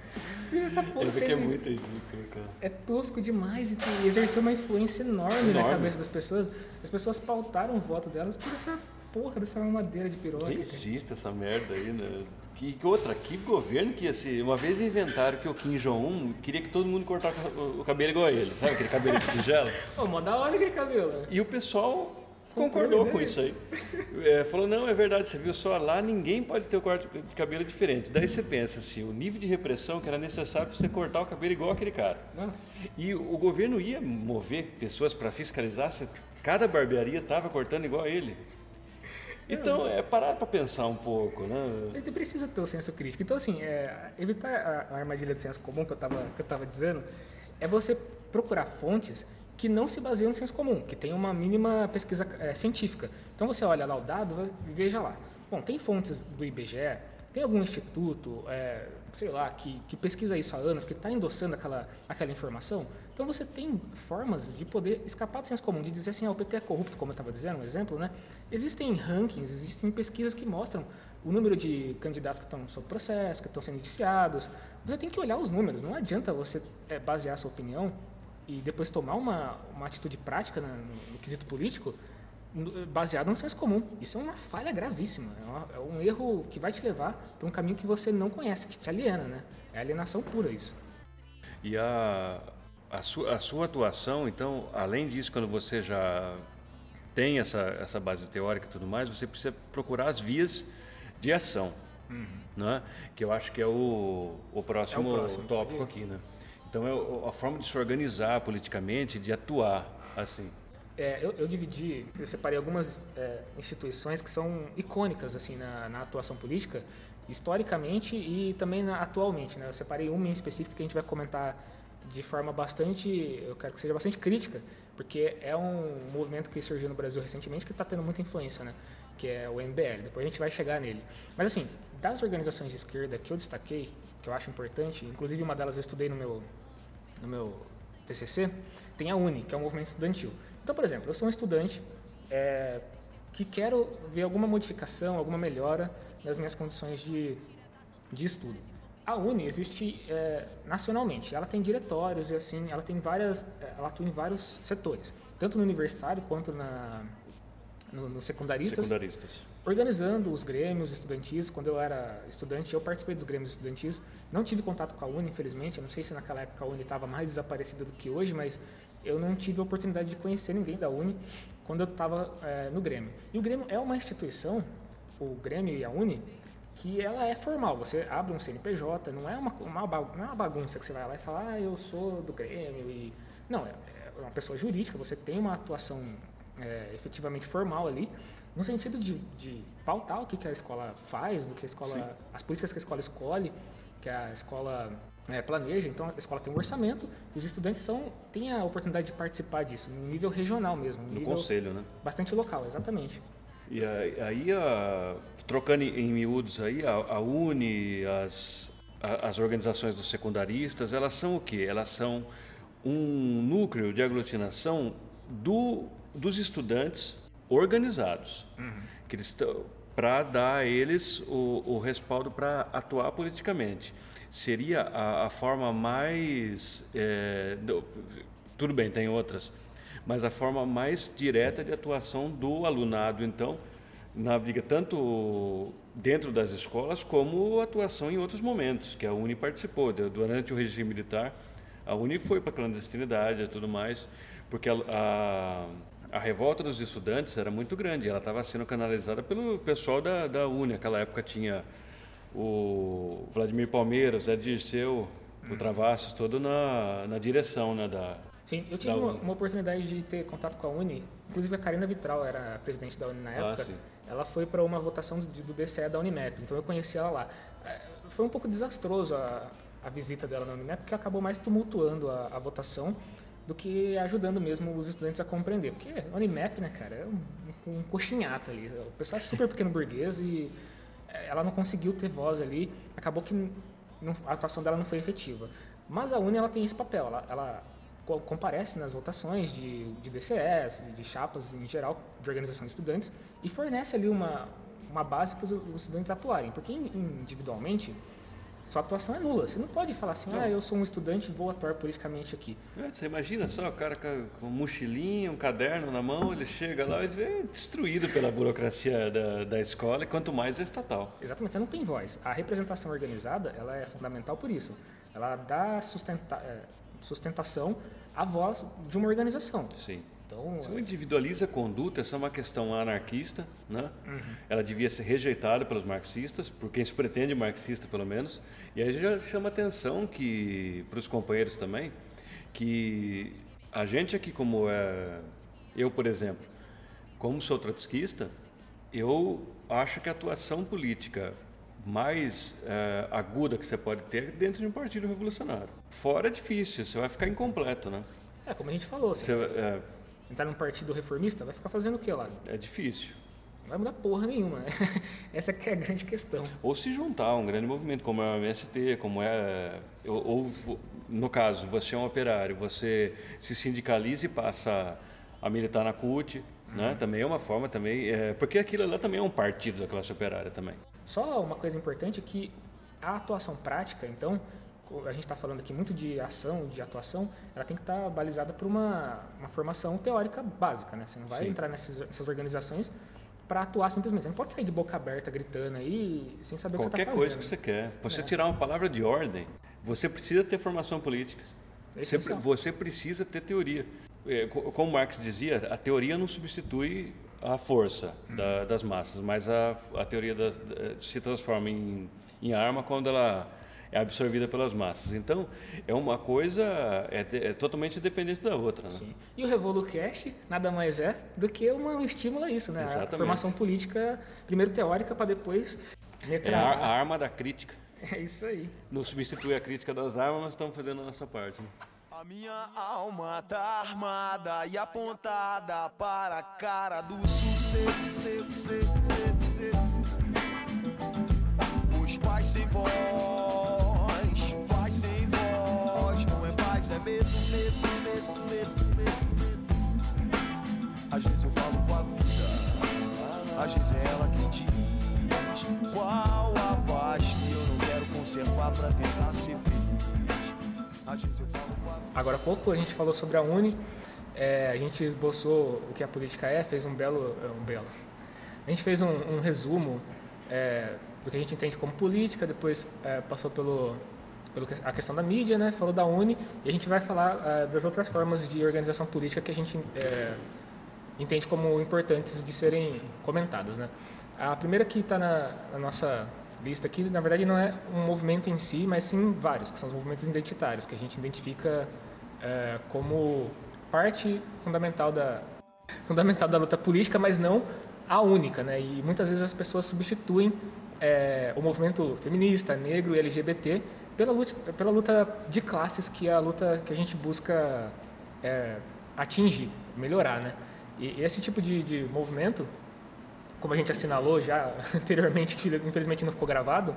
Essa porra tem... que é muito ridículo, cara. É tosco demais e exerceu uma influência enorme, enorme, na cabeça das pessoas. As pessoas pautaram o voto delas por essa porra dessa madeira de piroca. Nem existe essa merda aí, né? Que, que outra, que governo que ia ser? Uma vez inventaram que o Kim Jong-un queria que todo mundo cortasse o, cabelo igual a ele, sabe aquele cabelo de tigela? <laughs> Pô, mó da hora aquele cabelo. E o pessoal concordou com isso aí. É, falou, não, é verdade, você viu só lá, ninguém pode ter o corte de cabelo diferente. Daí você pensa assim, o nível de repressão que era necessário para você cortar o cabelo igual aquele cara. Nossa. E o governo ia mover pessoas para fiscalizar se cada barbearia estava cortando igual a ele. Então, é parar para pensar um pouco, né? Ele precisa ter o senso crítico. Então, assim, é, evitar a, armadilha do senso comum que eu estava dizendo é você procurar fontes que não se baseiam no senso comum, que tem uma mínima pesquisa é, científica. Então você olha lá o dado e veja lá. Bom, tem fontes do IBGE, tem algum instituto, é, sei lá, que, que pesquisa isso há anos, que está endossando aquela, aquela informação. Então você tem formas de poder escapar do senso comum, de dizer assim, ah, o PT é corrupto, como eu estava dizendo, um exemplo, né? Existem rankings, existem pesquisas que mostram o número de candidatos que estão sob processo, que estão sendo indiciados. Você tem que olhar os números, não adianta você é, basear sua opinião e depois tomar uma, uma atitude prática no, no quesito político baseado no senso comum. Isso é uma falha gravíssima. É, uma, é, um erro que vai te levar para um caminho que você não conhece, que te aliena, né? É alienação pura isso. E a, a, sua, a sua atuação, então, além disso, quando você já tem essa, essa base teórica e tudo mais, você precisa procurar as vias de ação. Uhum. Né? Que eu acho que é o, o próximo, é o próximo tópico aqui, né? Então é a forma de se organizar politicamente, de atuar assim. É, eu, eu, dividi, eu separei algumas é, instituições que são icônicas assim na, na, atuação política, historicamente e também na, atualmente. Né? Eu separei uma em específico que a gente vai comentar de forma bastante, eu quero que seja bastante crítica, porque é um movimento que surgiu no Brasil recentemente que está tendo muita influência, né? que é o MBL. Depois a gente vai chegar nele. Mas assim, das organizações de esquerda que eu destaquei, que eu acho importante, inclusive uma delas eu estudei no meu no meu TCC, tem a UNI, que é um movimento estudantil. Então, por exemplo, eu sou um estudante é, que quero ver alguma modificação, alguma melhora nas minhas condições de, de estudo. A Uni existe é, nacionalmente, ela tem diretórios e assim, ela tem várias, é, ela atua em vários setores, tanto no universitário quanto na, no, no secundaristas, secundaristas, organizando os grêmios estudantis. Quando eu era estudante, eu participei dos grêmios estudantis. Não tive contato com a Uni, infelizmente. Eu não sei se naquela época a Uni estava mais desaparecida do que hoje, mas eu não tive a oportunidade de conhecer ninguém da Uni quando eu estava é, no Grêmio. E o Grêmio é uma instituição, o Grêmio e a Uni, que ela é formal. Você abre um CNPJ, não é uma, uma, não é uma bagunça que você vai lá e fala, ah, eu sou do Grêmio. E... Não, é, é uma pessoa jurídica, você tem uma atuação é, efetivamente formal ali, no sentido de, de pautar o que, que a escola faz, do que a escola, Sim. as políticas que a escola escolhe, que a escola é, planeja. Então a escola tem um orçamento e os estudantes são, têm a oportunidade de participar disso, no nível regional mesmo. No, conselho, né? Bastante local, exatamente. E aí, a, trocando em miúdos aí, a, a Uni, as, as organizações dos secundaristas, elas são o quê? Elas são um núcleo de aglutinação do, dos estudantes organizados, uhum. que eles para dar a eles o, o respaldo para atuar politicamente. Seria a, a forma mais. É, do, tudo bem, tem outras, mas a forma mais direta de atuação do alunado, então, na briga, tanto dentro das escolas como atuação em outros momentos, que a Uni participou. Durante o regime militar, a Uni foi para a clandestinidade e tudo mais, porque a, a a revolta dos estudantes era muito grande. Ela estava sendo canalizada pelo pessoal da, da UNE. Naquela época tinha o Vladimir Palmeiras, Zé Dirceu, hum. o Travassos, todo na, na direção né, da. Sim, eu tive uma, uma, oportunidade de ter contato com a Uni. Inclusive a Karina Vitral era presidente da Uni na ah, época. Ah, ela foi para uma votação do, do DCE da Unimap, então eu conheci ela lá. É, foi um pouco desastroso a, a visita dela na Unimap, porque acabou mais tumultuando a, a votação do que ajudando mesmo os estudantes a compreender. Porque Unimap, né, cara, é um, um coxinhato ali. O pessoal é super pequeno burguês e é, ela não conseguiu ter voz ali. Acabou que não, a atuação dela não foi efetiva. Mas a Uni, ela tem esse papel. Ela, ela comparece nas votações de, de DCS, de chapas em geral, de organização de estudantes, e fornece ali uma, uma base para os estudantes atuarem. Porque individualmente sua atuação é nula. Você não pode falar assim, ah, eu sou um estudante e vou atuar politicamente aqui. É, você imagina só o cara com um mochilinho, um caderno na mão, ele chega lá e vê destruído pela burocracia da, da escola, e quanto mais é estatal. Exatamente, você não tem voz. A representação organizada ela é fundamental por isso. Ela dá sustenta, é, sustentação à voz de uma organização. Sim. Então, Se individualiza a conduta, essa é uma questão anarquista, né? Uhum. Ela devia ser rejeitada pelos marxistas, por quem se pretende marxista pelo menos. E aí já chama atenção que para os companheiros também que a gente aqui como é eu, por exemplo, como sou trotskista, eu acho que a atuação política mais é, aguda que você pode ter é dentro de um partido revolucionário. Fora é difícil, você vai ficar incompleto, né? É, como a gente falou. Assim, você, é, entrar num partido reformista, vai ficar fazendo o que lá? É difícil. Não vai mudar porra nenhuma. <laughs> Essa que é a grande questão. Ou se juntar a um grande movimento, como é o MST, como é. Ou, ou, no caso, você é um operário, você se sindicaliza e passa a militar na CUT, né? uhum. né? Também é uma forma também. É, porque aquilo lá também é um partido da classe operária também. Só uma coisa importante que a atuação prática, então, a gente está falando aqui muito de ação, de atuação, ela tem que estar tá balizada por uma, uma formação teórica básica, né? Você não vai Sim. entrar nessas, nessas organizações para atuar simplesmente. Você não pode sair de boca aberta gritando aí sem saber Qualquer o que você está fazendo. Qualquer coisa que você quer. Você é. tirar uma palavra de ordem, você precisa ter formação política. Você, você precisa ter teoria. É, como Marx dizia, a teoria não substitui a força hum. da, das massas, mas a, a teoria das, se transforma em, em arma quando ela é absorvida pelas massas. Então, é uma coisa é, é totalmente dependente da outra. Né? Sim. E o RevoluCast nada mais é do que uma, um estímulo a isso, né? Exatamente. A formação política, primeiro teórica, para depois É a, a, arma da crítica. <laughs> É isso aí. Não substitui a crítica das armas, mas estamos fazendo a nossa parte. Né? A minha alma tá armada e apontada para a cara do sucesso. Os pais sem voz vezes eu falo com a vida, às vezes é ela quem diz qual a paz que eu não quero conservar pra tentar ser feliz. Às vezes eu falo com a vida. Agora há pouco a gente falou sobre a Uni, é, a gente esboçou o que a política é, fez um belo, é, um belo. A gente fez um, um resumo é, do que a gente entende como política, depois é, passou pelo pela a questão da mídia, né? Falou da Uni e a gente vai falar uh, das outras formas de organização política que a gente é, entende como importantes de serem comentadas, né? A primeira que está na, na, nossa lista aqui, na verdade, não é um movimento em si, mas sim vários, que são os movimentos identitários, que a gente identifica é, como parte fundamental da, fundamental da luta política, mas não a única, né? E muitas vezes as pessoas substituem é, o movimento feminista, negro e LGBT pela luta, pela luta de classes, que é a luta que a gente busca é, atingir, melhorar, né? E esse tipo de, de movimento, como a gente assinalou já <laughs> anteriormente, que infelizmente não ficou gravado,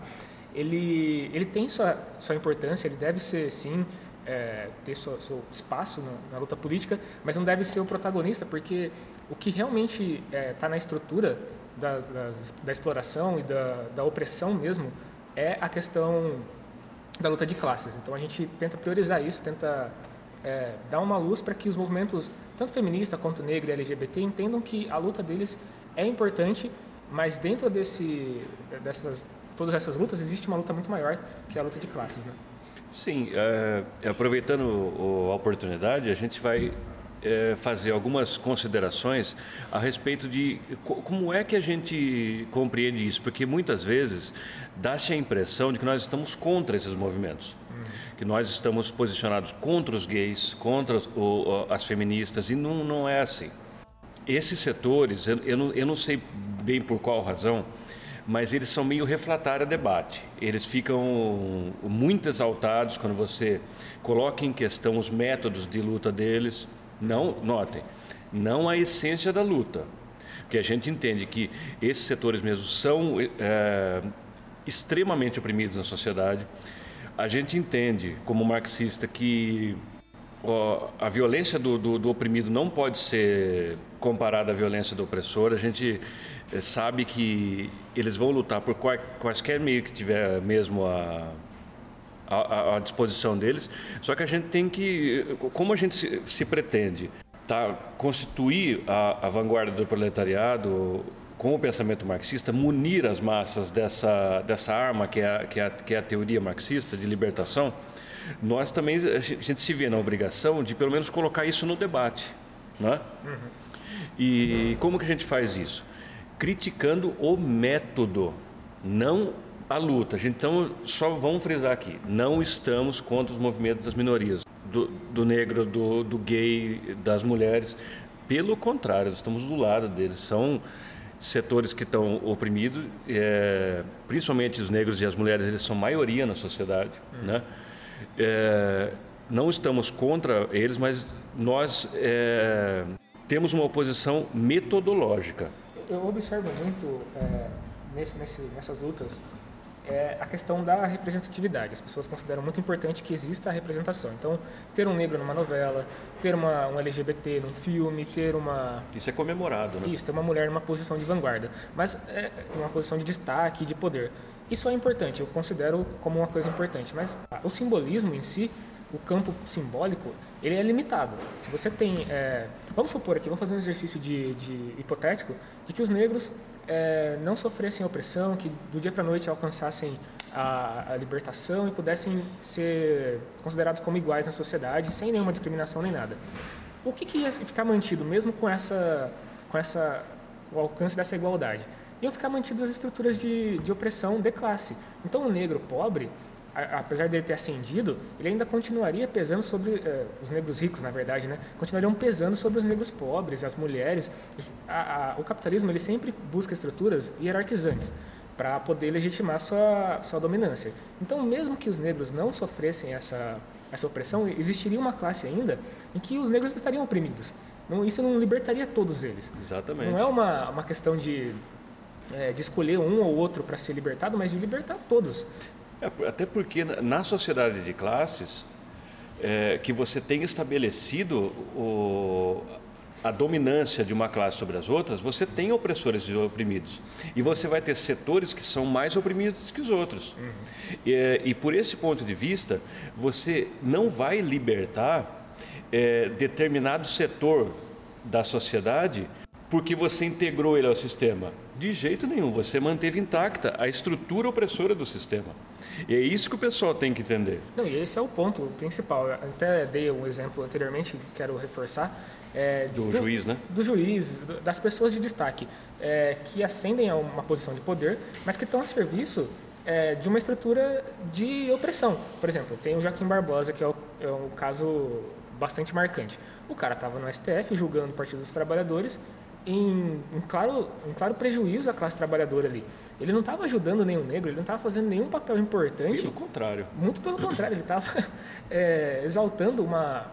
ele, ele tem sua, sua importância, ele deve ser, sim, é, ter seu, seu espaço na, na, luta política, mas não deve ser o protagonista, porque o que realmente está é, tá na estrutura da exploração e da, da opressão mesmo é a questão da luta de classes. Então a gente tenta priorizar isso, tenta é, dar uma luz para que os movimentos, tanto feminista quanto negro e LGBT, entendam que a luta deles é importante, mas dentro desse, dessas, todas essas lutas existe uma luta muito maior, que é a luta de classes. Né? Sim, é, aproveitando a oportunidade, a gente vai é, fazer algumas considerações a respeito de como é que a gente compreende isso, porque muitas vezes dá-se a impressão de que nós estamos contra esses movimentos. Que nós estamos posicionados contra os gays, contra o, as feministas, e não, não é assim. Esses setores, eu, eu, não, eu não sei bem por qual razão, mas eles são meio refratários a debate. Eles ficam muito exaltados quando você coloca em questão os métodos de luta deles. Não, notem, não a essência da luta, porque a gente entende que esses setores mesmo são é, extremamente oprimidos na sociedade. A gente entende, como marxista, que ó, a violência do, do, do, oprimido não pode ser comparada à violência do opressor. A gente é, sabe que eles vão lutar por qual, quaisquer meio que tiver mesmo a, à, disposição deles. Só que a gente tem que, como a gente se, se pretende tá, constituir a, a vanguarda do proletariado com o pensamento marxista, munir as massas dessa, dessa arma que é, que, é, que é a teoria marxista de libertação, nós também a gente se vê na obrigação de pelo menos colocar isso no debate, né? E como que a gente faz isso? Criticando o método, não a luta. Então, só vamos frisar aqui: não estamos contra os movimentos das minorias, do, do negro, do, do, gay, das mulheres. Pelo contrário, estamos do lado deles. São setores que estão oprimidos, é, principalmente os negros e as mulheres, eles são maioria na sociedade. Hum. Né? É, não estamos contra eles, mas nós é, temos uma oposição metodológica. Eu observo muito é, nesse, nesse, nessas lutas é a questão da representatividade. As pessoas consideram muito importante que exista a representação. Então, ter um negro numa novela, ter uma, um LGBT num filme, ter uma... Isso é comemorado, né? Isso, ter uma mulher numa posição de vanguarda, mas é uma posição de destaque, de poder. Isso é importante, eu considero como uma coisa importante, mas o simbolismo em si, o campo simbólico, ele é limitado. Se você tem... É... Vamos supor aqui, vamos fazer um exercício de, de hipotético, de que os negros é, não sofressem opressão, que do dia para noite alcançassem a, a, libertação e pudessem ser considerados como iguais na sociedade, sem nenhuma discriminação nem nada. O que, que ia ficar mantido, mesmo com essa, com essa, o alcance dessa igualdade? Iam ficar mantidas as estruturas de, de opressão de classe. Então, o negro pobre apesar dele ter ascendido, ele ainda continuaria pesando sobre eh, os negros ricos, na verdade, né? Continuariam pesando sobre os negros pobres, as mulheres. A, a, o capitalismo ele sempre busca estruturas hierarquizantes para poder legitimar sua sua dominância. Então, mesmo que os negros não sofressem essa essa opressão, existiria uma classe ainda em que os negros estariam oprimidos. Não, isso não libertaria todos eles. Exatamente. Não é uma, uma questão de, é, de escolher um ou outro para ser libertado, mas de libertar todos. É, até porque na sociedade de classes, é, que você tem estabelecido o, a dominância de uma classe sobre as outras, você tem opressores e oprimidos. E você vai ter setores que são mais oprimidos que os outros. Uhum. E, e, por esse ponto de vista, você não vai libertar é, determinado setor da sociedade porque você integrou ele ao sistema. De jeito nenhum, você manteve intacta a estrutura opressora do sistema. E é isso que o pessoal tem que entender. Não, e esse é o ponto principal. Eu até dei um exemplo anteriormente que quero reforçar. É, do, do, juiz, né? Do juiz, das pessoas de destaque, é, que ascendem a uma posição de poder, mas que estão a serviço é, de uma estrutura de opressão. Por exemplo, tem o Joaquim Barbosa, que é, o, é um caso bastante marcante. O cara estava no STF julgando o Partido dos Trabalhadores em, em, claro, em claro prejuízo à classe trabalhadora ali. Ele não estava ajudando nenhum negro, ele não estava fazendo nenhum papel importante. Pelo contrário. Muito pelo contrário, ele estava <laughs> é, exaltando uma,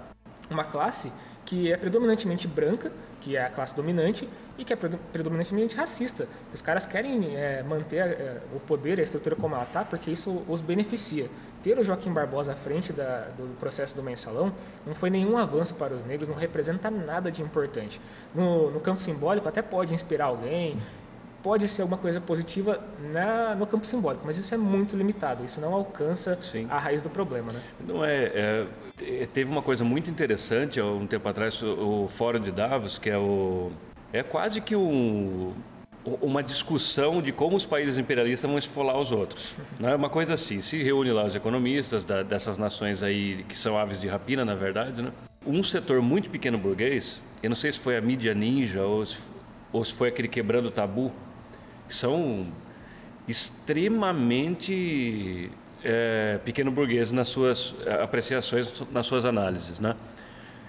uma classe que é predominantemente branca, que é a classe dominante, e que é predominantemente racista. Os caras querem é, manter é, o poder, a estrutura como ela está, porque isso os beneficia. Ter o Joaquim Barbosa à frente da, do processo do mensalão não foi nenhum avanço para os negros, não representa nada de importante. No, no campo simbólico até pode inspirar alguém, pode ser alguma coisa positiva na, no campo simbólico, mas isso é muito limitado, isso não alcança Sim. a raiz do problema. Né? Não é, é, Teve uma coisa muito interessante há um tempo atrás, o, o Fórum de Davos, que é o. É quase que um, uma discussão de como os países imperialistas vão esfolar os outros. Né? Uma coisa assim, se reúne lá os economistas da, dessas nações aí, que são aves de rapina, na verdade, né? Um setor muito pequeno burguês, eu não sei se foi a mídia ninja ou se, ou se foi aquele quebrando o tabu, que são extremamente é, pequeno burgueses nas suas apreciações, nas suas análises, né?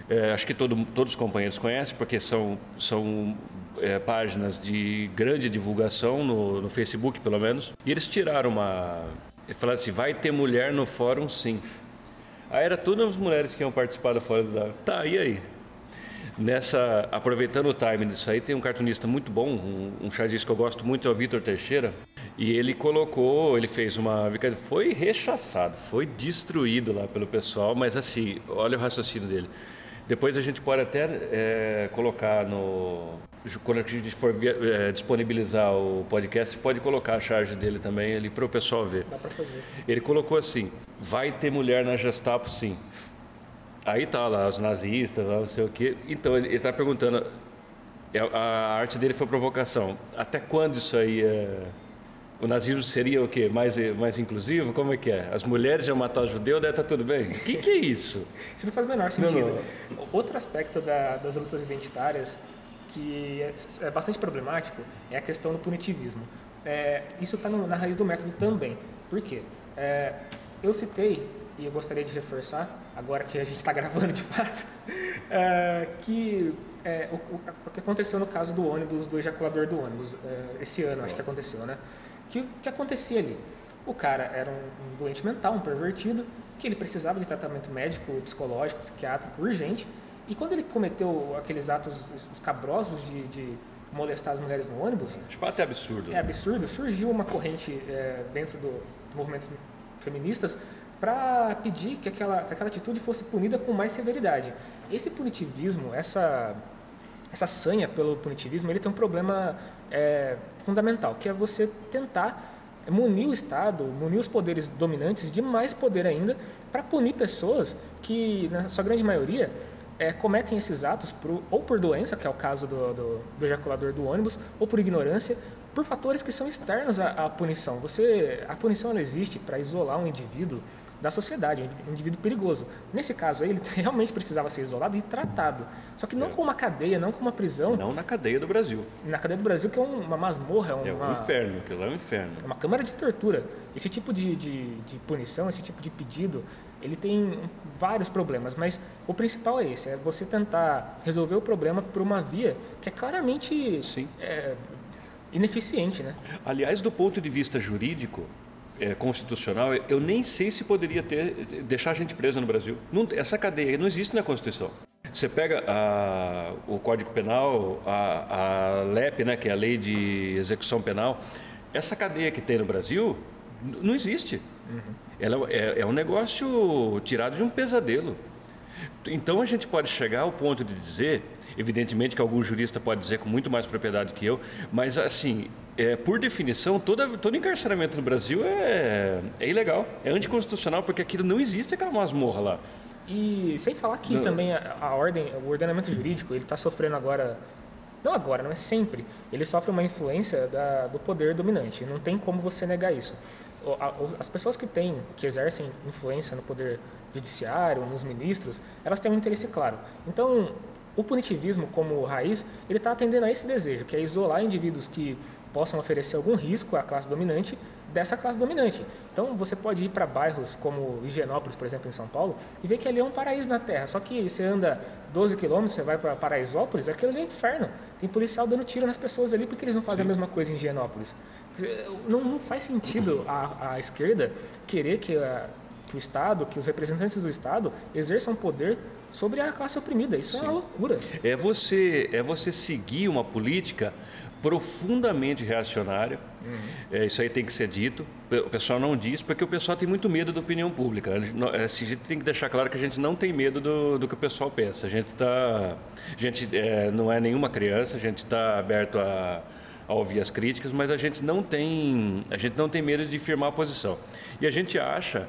É, acho que todo, todos os companheiros conhecem, porque são, são é, páginas de grande divulgação no, no, Facebook, pelo menos. E eles tiraram uma. Falaram assim: vai ter mulher no fórum, sim. Aí era todas as mulheres que iam participar do fórum da. Tá, e aí? Nessa, aproveitando o time disso aí, tem um cartunista muito bom, um, um que eu gosto muito, é o Vitor Teixeira. E ele colocou, ele fez uma. Foi rechaçado, foi destruído lá pelo pessoal, mas assim, olha o raciocínio dele. Depois a gente pode até é, colocar no. Quando a gente for via, é, disponibilizar o podcast, pode colocar a charge dele também ali para o pessoal ver. Dá para fazer. Ele colocou assim: vai ter mulher na Gestapo sim. Aí tá lá, os nazistas, lá, não sei o quê. Então, ele está perguntando, é, a arte dele foi provocação. Até quando isso aí é... O nazismo seria o quê? Mais, mais inclusivo? Como é que é? As mulheres iam matar o judeu, daí tá tudo bem? O que, que é isso? Isso não faz o menor sentido. Não, não. Outro aspecto da, das lutas identitárias que é, é, bastante problemático é a questão do punitivismo. É, isso está na raiz do método também. Por quê? É, eu citei e eu gostaria de reforçar, agora que a gente está <laughs> gravando de fato, é, que é, o, o, que aconteceu no caso do ônibus, do ejaculador do ônibus, é, esse ano acho que aconteceu, né? Que que acontecia ali? O cara era um, um, doente mental, um pervertido, que ele precisava de tratamento médico, psicológico, psiquiátrico urgente, e quando ele cometeu aqueles atos escabrosos de, de molestar as mulheres no ônibus... De fato é absurdo. É absurdo. Surgiu uma corrente é, dentro do, do movimento feministas para pedir que aquela, que aquela atitude fosse punida com mais severidade. Esse punitivismo, essa, essa sanha pelo punitivismo, ele tem um problema é, fundamental, que é você tentar munir o Estado, munir os poderes dominantes de mais poder ainda para punir pessoas que, na sua grande maioria, é, cometem esses atos por, ou por doença, que é o caso do, do, do, ejaculador do ônibus, ou por ignorância, por fatores que são externos à, à punição. Você, a punição ela existe para isolar um indivíduo da sociedade, um indivíduo perigoso. Nesse caso aí, ele <laughs> realmente precisava ser isolado e tratado. Só que não é. com uma cadeia, não com uma prisão. Não na cadeia do Brasil. Na cadeia do Brasil, que é uma masmorra. Uma, é um inferno, aquilo lá é um inferno. É uma câmara de tortura. Esse tipo de, de, de punição, esse tipo de pedido, ele tem vários problemas, mas o principal é esse, é você tentar resolver o problema por uma via que é claramente. É, ineficiente. Né? Aliás, do ponto de vista jurídico, é, constitucional, eu nem sei se poderia ter deixar a gente presa no Brasil. Não, essa cadeia não existe na Constituição. Você pega a, o Código Penal, a, a LEP, né, que é a Lei de Execução Penal, essa cadeia que tem no Brasil não existe. Uhum. Ela é, é um negócio tirado de um pesadelo. Então a gente pode chegar ao ponto de dizer, evidentemente que algum jurista pode dizer com muito mais propriedade que eu, mas assim, é, por definição, toda, todo encarceramento no Brasil é, é ilegal, é anticonstitucional, porque aquilo não existe aquela masmorra lá. E sem falar que não. também a, a, ordem, o ordenamento jurídico, ele está sofrendo agora, não agora, não é sempre, ele sofre uma influência da, do poder dominante, não tem como você negar isso. As pessoas que têm, que exercem influência no poder judiciário, nos ministros, elas têm um interesse claro. Então, o punitivismo como raiz, ele está atendendo a esse desejo, que é isolar indivíduos que possam oferecer algum risco à classe dominante dessa classe dominante. Então você pode ir para bairros como Higienópolis, por exemplo, em São Paulo, e ver que ali é um paraíso na Terra. Só que você anda 12 quilômetros, você vai para Paraisópolis, aquilo ali é inferno. Tem policial dando tiro nas pessoas ali porque eles não fazem Sim. a mesma coisa em Higienópolis. Não, não faz sentido a, a esquerda querer que, a, que o Estado, que os representantes do Estado exerçam poder sobre a classe oprimida. Isso Sim. é uma loucura. É você, é você seguir uma política profundamente reacionária. Uhum. É, isso aí tem que ser dito. O pessoal não diz porque o pessoal tem muito medo da opinião pública. A gente tem que deixar claro que a gente não tem medo do, do que o pessoal pensa. A gente está, a gente é, não é nenhuma criança. A gente está aberto a, a ouvir as críticas, mas a gente não tem, a gente não tem medo de firmar a posição. E a gente acha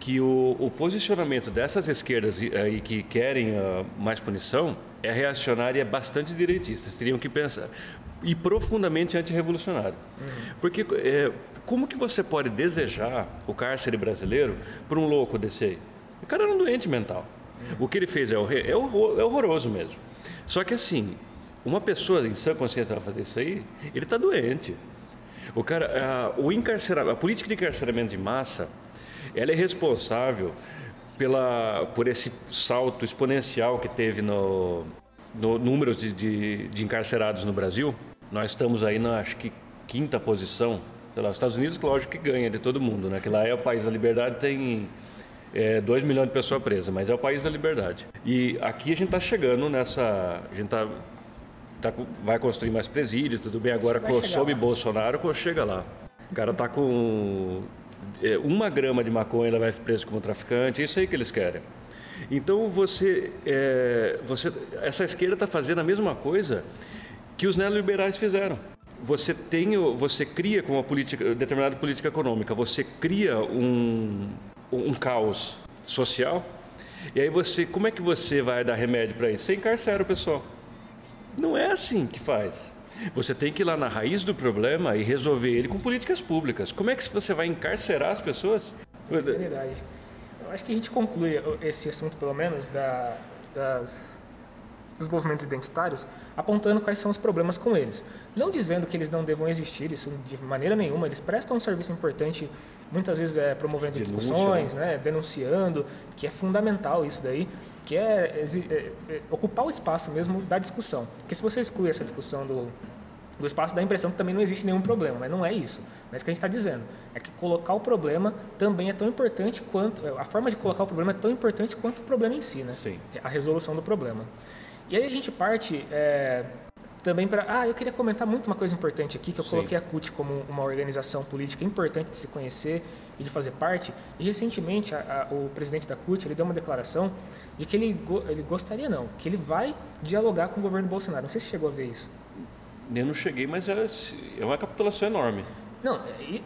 que o, o posicionamento dessas esquerdas aí que querem uh, mais punição é reacionário e é bastante direitista. Teriam que pensar e profundamente antirrevolucionário. Uhum. Porque é, como que você pode desejar o cárcere brasileiro para um louco desse aí? O cara era um doente mental. Uhum. O que ele fez é, é, horror, é horroroso mesmo. Só que assim, uma pessoa em sã consciência vai fazer isso aí, ele está doente. O cara, a, o encarceramento, a política de encarceramento de massa ela é responsável pela, por esse salto exponencial que teve no, no número de, de, de, encarcerados no Brasil. Nós estamos aí na, acho que, quinta posição. Lá, os Estados Unidos, lógico que ganha de todo mundo, né? Que lá é o país da liberdade, tem é, 2 milhões de pessoas presas, mas é o país da liberdade. E aqui a gente está chegando nessa... A gente tá, tá, vai construir mais presídios, tudo bem. Agora, sob Bolsonaro, chega lá. O cara está com é, uma grama de maconha ela vai preso como traficante, é isso aí que eles querem. Então você, é, você essa esquerda está fazendo a mesma coisa que os neoliberais fizeram. Você tem, você cria com uma política, determinada política econômica, você cria um, um caos social. E aí você, como é que você vai dar remédio para isso? Você encarcera o pessoal. Não é assim que faz. Você tem que ir lá na raiz do problema e resolver ele com políticas públicas. Como é que você vai encarcerar as pessoas? Seriedade. Eu acho que a gente conclui esse assunto, pelo menos, da, das, dos movimentos identitários, apontando quais são os problemas com eles. Não dizendo que eles não devam existir, isso de maneira nenhuma. Eles prestam um serviço importante, muitas vezes é, promovendo Denúncia, discussões, né? denunciando, que é fundamental isso daí que é, é, é, ocupar o espaço mesmo da discussão. Porque se você exclui essa discussão do, do espaço, dá a impressão que também não existe nenhum problema, mas não é isso. Mas o que a gente está dizendo é que colocar o problema também é tão importante quanto. A forma de colocar o problema é tão importante quanto o problema em si, né? Sim. A resolução do problema. E aí a gente parte é, também para. Ah, eu queria comentar muito uma coisa importante aqui, que eu Sim. coloquei a CUT como uma organização política importante de se conhecer e de fazer parte. E recentemente a, a, o presidente da CUT ele deu uma declaração de que ele, ele gostaria, não, que ele vai dialogar com o governo Bolsonaro. Não sei se chegou a ver isso. Eu não cheguei, mas é, é uma capitulação enorme. Não,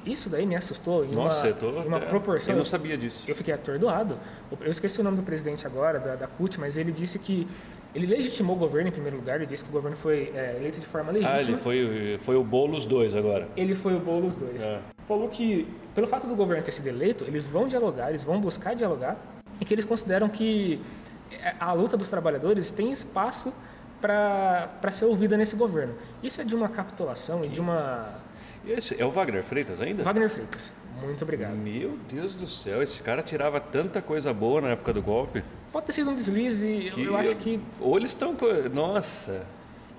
isso daí me assustou em Nossa, uma, eu tô, uma proporção. Eu não sabia disso. Eu fiquei atordoado. Eu esqueci o nome do presidente agora, da, da CUT, mas ele disse que ele legitimou o governo em primeiro lugar, ele disse que o governo foi é, eleito de forma legítima. Ah, ele foi, foi o Boulos 2 agora. Ele foi o Boulos 2. É. Falou que, pelo fato do governo ter sido eleito, eles vão dialogar, eles vão buscar dialogar, e que eles consideram que é, a luta dos trabalhadores tem espaço para ser ouvida nesse governo. Isso é de uma capitulação e de uma... Esse é o Wagner Freitas ainda? Wagner Freitas. Muito obrigado. Meu Deus do céu, esse cara tirava tanta coisa boa na época do golpe. Pode ter sido um deslize, que eu, eu acho que. Ou eles estão. Nossa!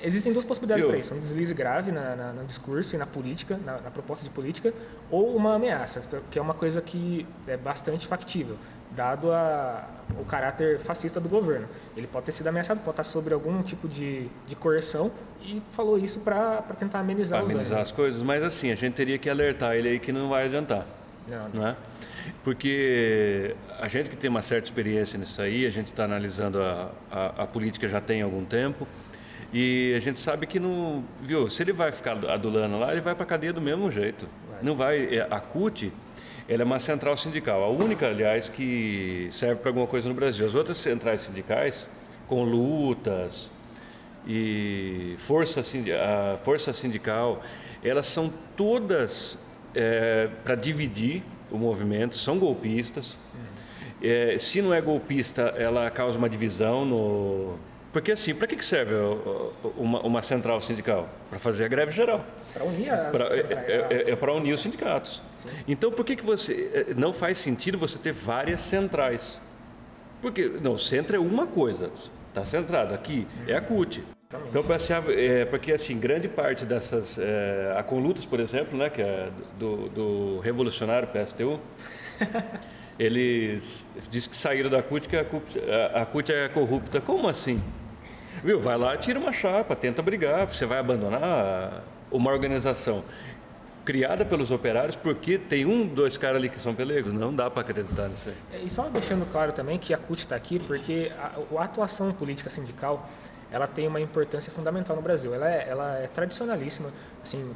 Existem duas possibilidades para isso: um deslize grave na, na, no discurso e na política, na, na, proposta de política, ou uma ameaça, que é uma coisa que é bastante factível, dado a, o caráter fascista do governo. Ele pode ter sido ameaçado, pode estar sobre algum tipo de, de coerção e falou isso para tentar amenizar, pra amenizar as coisas, mas assim, a gente teria que alertar ele aí que não vai adiantar. Não, não é? Porque a gente que tem uma certa experiência nisso aí, a gente está analisando a, a, a, política já tem algum tempo, e a gente sabe que não. Viu, se ele vai ficar adulando lá, ele vai para a cadeia do mesmo jeito. Vai. Não vai. É, a CUT ela é uma central sindical, a única, aliás, que serve para alguma coisa no Brasil. As outras centrais sindicais, com lutas e força, a força sindical, elas são todas é, para dividir o movimento, são golpistas. É, se não é golpista, ela causa uma divisão no, Porque assim, para que serve uma, uma central sindical? Para fazer a greve geral. Para unir as Pra- é, é- é as- para unir os sindicatos. Então, por que, que você. é, Não faz sentido você ter várias centrais? Porque. Não, o centro é uma coisa. Está centrado. Aqui é a CUT. Então, é, porque assim, grande parte dessas. É, a Conlutas, por exemplo, né, que é do, do revolucionário PSTU, <laughs> eles diz que saíram da CUT que a CUT, a, a CUT é corrupta. Como assim? Viu? Vai lá, tira uma chapa, tenta brigar. Você vai abandonar uma organização criada pelos operários porque tem um, dois caras ali que são pelegos? Não dá para acreditar nisso aí. E só deixando claro também que a CUT está aqui porque a, a atuação política sindical ela tem uma importância fundamental no Brasil. Ela é, ela é tradicionalíssima. Assim,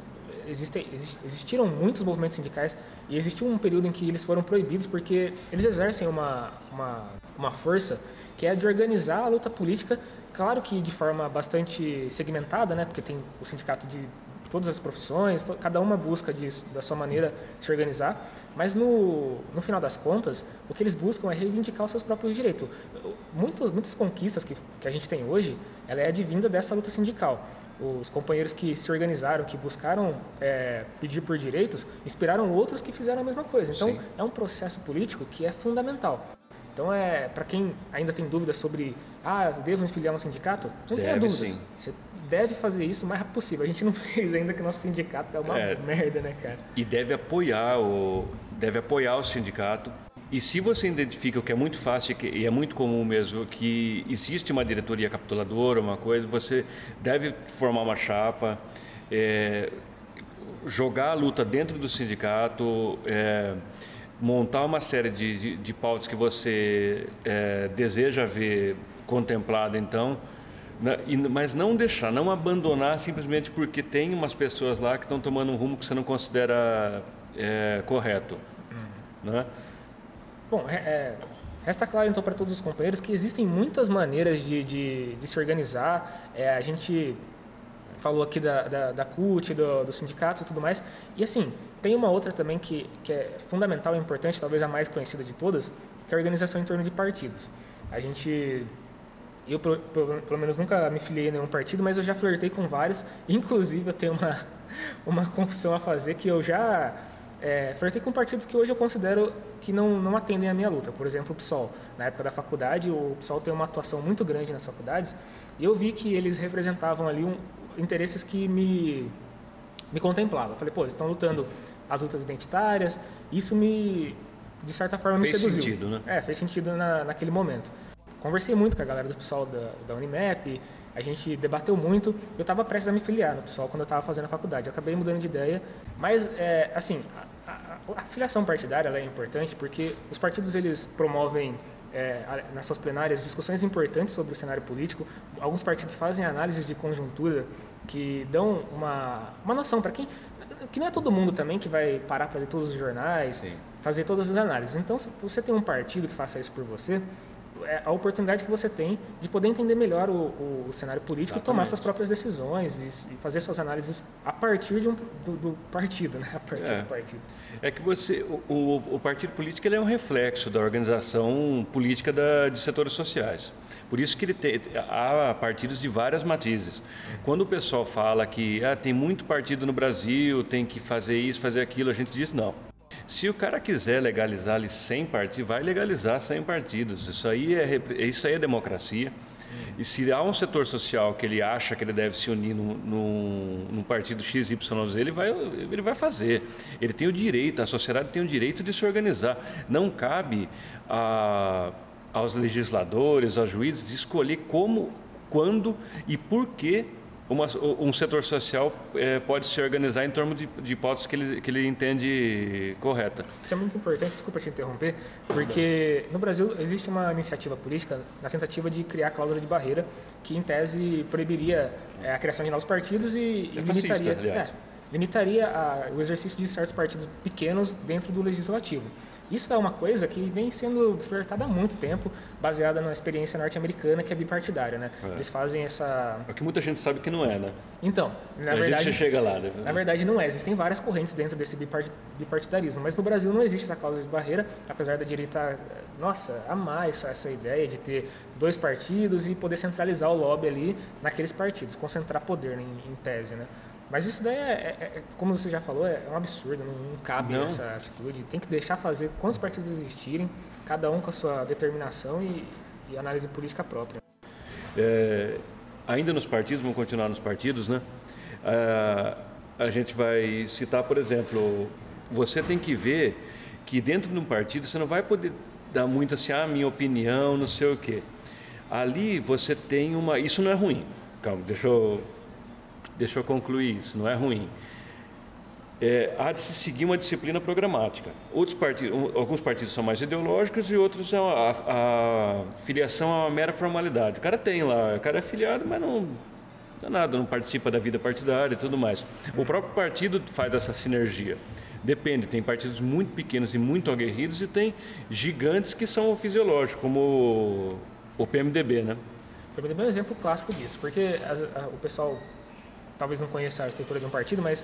existem, exis- existiram muitos movimentos sindicais e existiu um período em que eles foram proibidos porque eles exercem uma, uma, uma força que é de organizar a luta política, claro que de forma bastante segmentada, né? porque tem o sindicato de todas as profissões, cada uma busca disso, da sua maneira se organizar, mas no, no final das contas, o que eles buscam é reivindicar os seus próprios direitos. Muitos, muitas conquistas que, que a gente tem hoje, ela é advinda dessa luta sindical. Os companheiros que se organizaram, que buscaram é, pedir por direitos, inspiraram outros que fizeram a mesma coisa. Então, Sim. é um processo político que é fundamental. Então, é para quem ainda tem dúvidas sobre, ah, devo me filiar a um sindicato, não tenha Deve, dúvidas. sim. Você deve fazer isso o mais rápido possível. A gente não <laughs> fez ainda que nosso sindicato é uma É. merda, né, cara? E deve apoiar o, deve apoiar o sindicato. E se você identifica o que é muito fácil e e é muito comum mesmo, que existe uma diretoria capituladora, uma coisa, você deve formar uma chapa, é, jogar a luta dentro do sindicato, é, montar uma série de, de, de pautas que você é, deseja ver contemplada, então, na- e- mas não deixar, não abandonar simplesmente porque tem umas pessoas lá que estão tomando um rumo que você não considera é, correto. Né? Bom, é, resta claro então para todos os companheiros que existem muitas maneiras de, de, de se organizar. É, a gente falou aqui da, da, da CUT, do, dos sindicatos e tudo mais. E assim, tem uma outra também que, que é fundamental e importante, talvez a mais conhecida de todas, que é a organização em torno de partidos. A gente eu, pelo, menos, nunca me filiei a nenhum partido, mas eu já flertei com vários. <laughs> Inclusive, eu tenho uma, uma confissão a fazer que eu já é, flertei com partidos que hoje eu considero que não, não atendem à minha luta. Por exemplo, o PSOL. Na época da faculdade, o PSOL tem uma atuação muito grande nas faculdades e eu vi que eles representavam ali um, interesses que me, me contemplavam. Falei, pô, eles estão lutando as lutas identitárias. Isso me, de certa forma, me Fez seduziu. sentido, né? É, fez sentido na, naquele momento. Conversei muito com a galera do PSOL da, da Unimap, a gente debateu muito. Eu estava prestes a me filiar no PSOL quando eu estava fazendo a faculdade. Eu acabei mudando de ideia, mas, é, assim, a, a- a filiação partidária é importante porque os partidos eles promovem é, nas suas plenárias discussões importantes sobre o cenário político. Alguns partidos fazem análises de conjuntura que dão uma, uma noção para quem. Que não é todo mundo também que vai parar para ler todos os jornais, Sim. fazer todas as análises. Então, se você tem um partido que faça isso por você, é a oportunidade que você tem de poder entender melhor o, o- cenário político e tomar Exatamente. suas próprias decisões e, e fazer suas análises a partir de um, do, do partido, <laughs> né? A partir É. do partido. É que você, o, o, o partido político ele é um reflexo da organização política da, de setores sociais. Por isso que ele tem, há partidos de várias matizes. Quando o pessoal fala que ah, tem muito partido no Brasil, tem que fazer isso, fazer aquilo, a gente diz não. Se o cara quiser legalizar ali 100 partidos, vai legalizar 100 partidos. Isso aí é, isso aí é democracia. E se há um setor social que ele acha que ele deve se unir num, num, num partido XYZ, ele vai, ele vai fazer. Ele tem o direito, a sociedade tem o direito de se organizar. Não cabe a, aos legisladores, aos juízes, escolher como, quando e por que uma, um setor social eh, pode se organizar em torno de, de hipóteses que ele, que ele entende correta. Isso é muito importante, desculpa te interromper, porque no Brasil existe uma iniciativa política na tentativa de criar a cláusula de barreira que, em tese, proibiria é, a criação de novos partidos e, e É fascista, limitaria, é, limitaria a- o exercício de certos partidos pequenos dentro do legislativo. Isso é uma coisa que vem sendo flertada há muito tempo, baseada na experiência norte-americana, que é bipartidária, né? É. Eles fazem essa... É que muita gente sabe que não é, né? Então, na a verdade... gente chega lá, né? Na verdade, não é. Existem várias correntes dentro desse bipart- bipartidarismo, mas no Brasil não existe essa cláusula de barreira, apesar da direita, nossa, amar essa, essa ideia de ter dois partidos e poder centralizar o lobby ali naqueles partidos, concentrar poder em, em tese, né? Mas isso daí, é, é- é- como você já falou, é um absurdo, não, não cabe Não. essa atitude. Tem que deixar fazer quantos partidos existirem, cada um com a sua determinação e, e análise política própria. É, ainda nos partidos, vamos continuar nos partidos, né? Ah, a gente vai citar, por exemplo, você tem que ver que dentro de um partido você não vai poder dar muito assim, ah, minha opinião, não sei o quê. Ali você tem uma. Isso não é ruim. Calma, deixa eu, deixa eu concluir isso, não é ruim. É, há de se seguir uma disciplina programática. Outros partidos, alguns partidos são mais ideológicos e outros são a, a filiação é uma mera formalidade. O cara tem lá, o cara é filiado, mas não dá nada, não participa da vida partidária e tudo mais. O próprio partido faz essa sinergia. Depende, tem partidos muito pequenos e muito aguerridos e tem gigantes que são fisiológicos, como o, o PMDB, né? O PMDB é um exemplo clássico disso, porque a- a- o pessoal talvez não conheça a estrutura de um partido, mas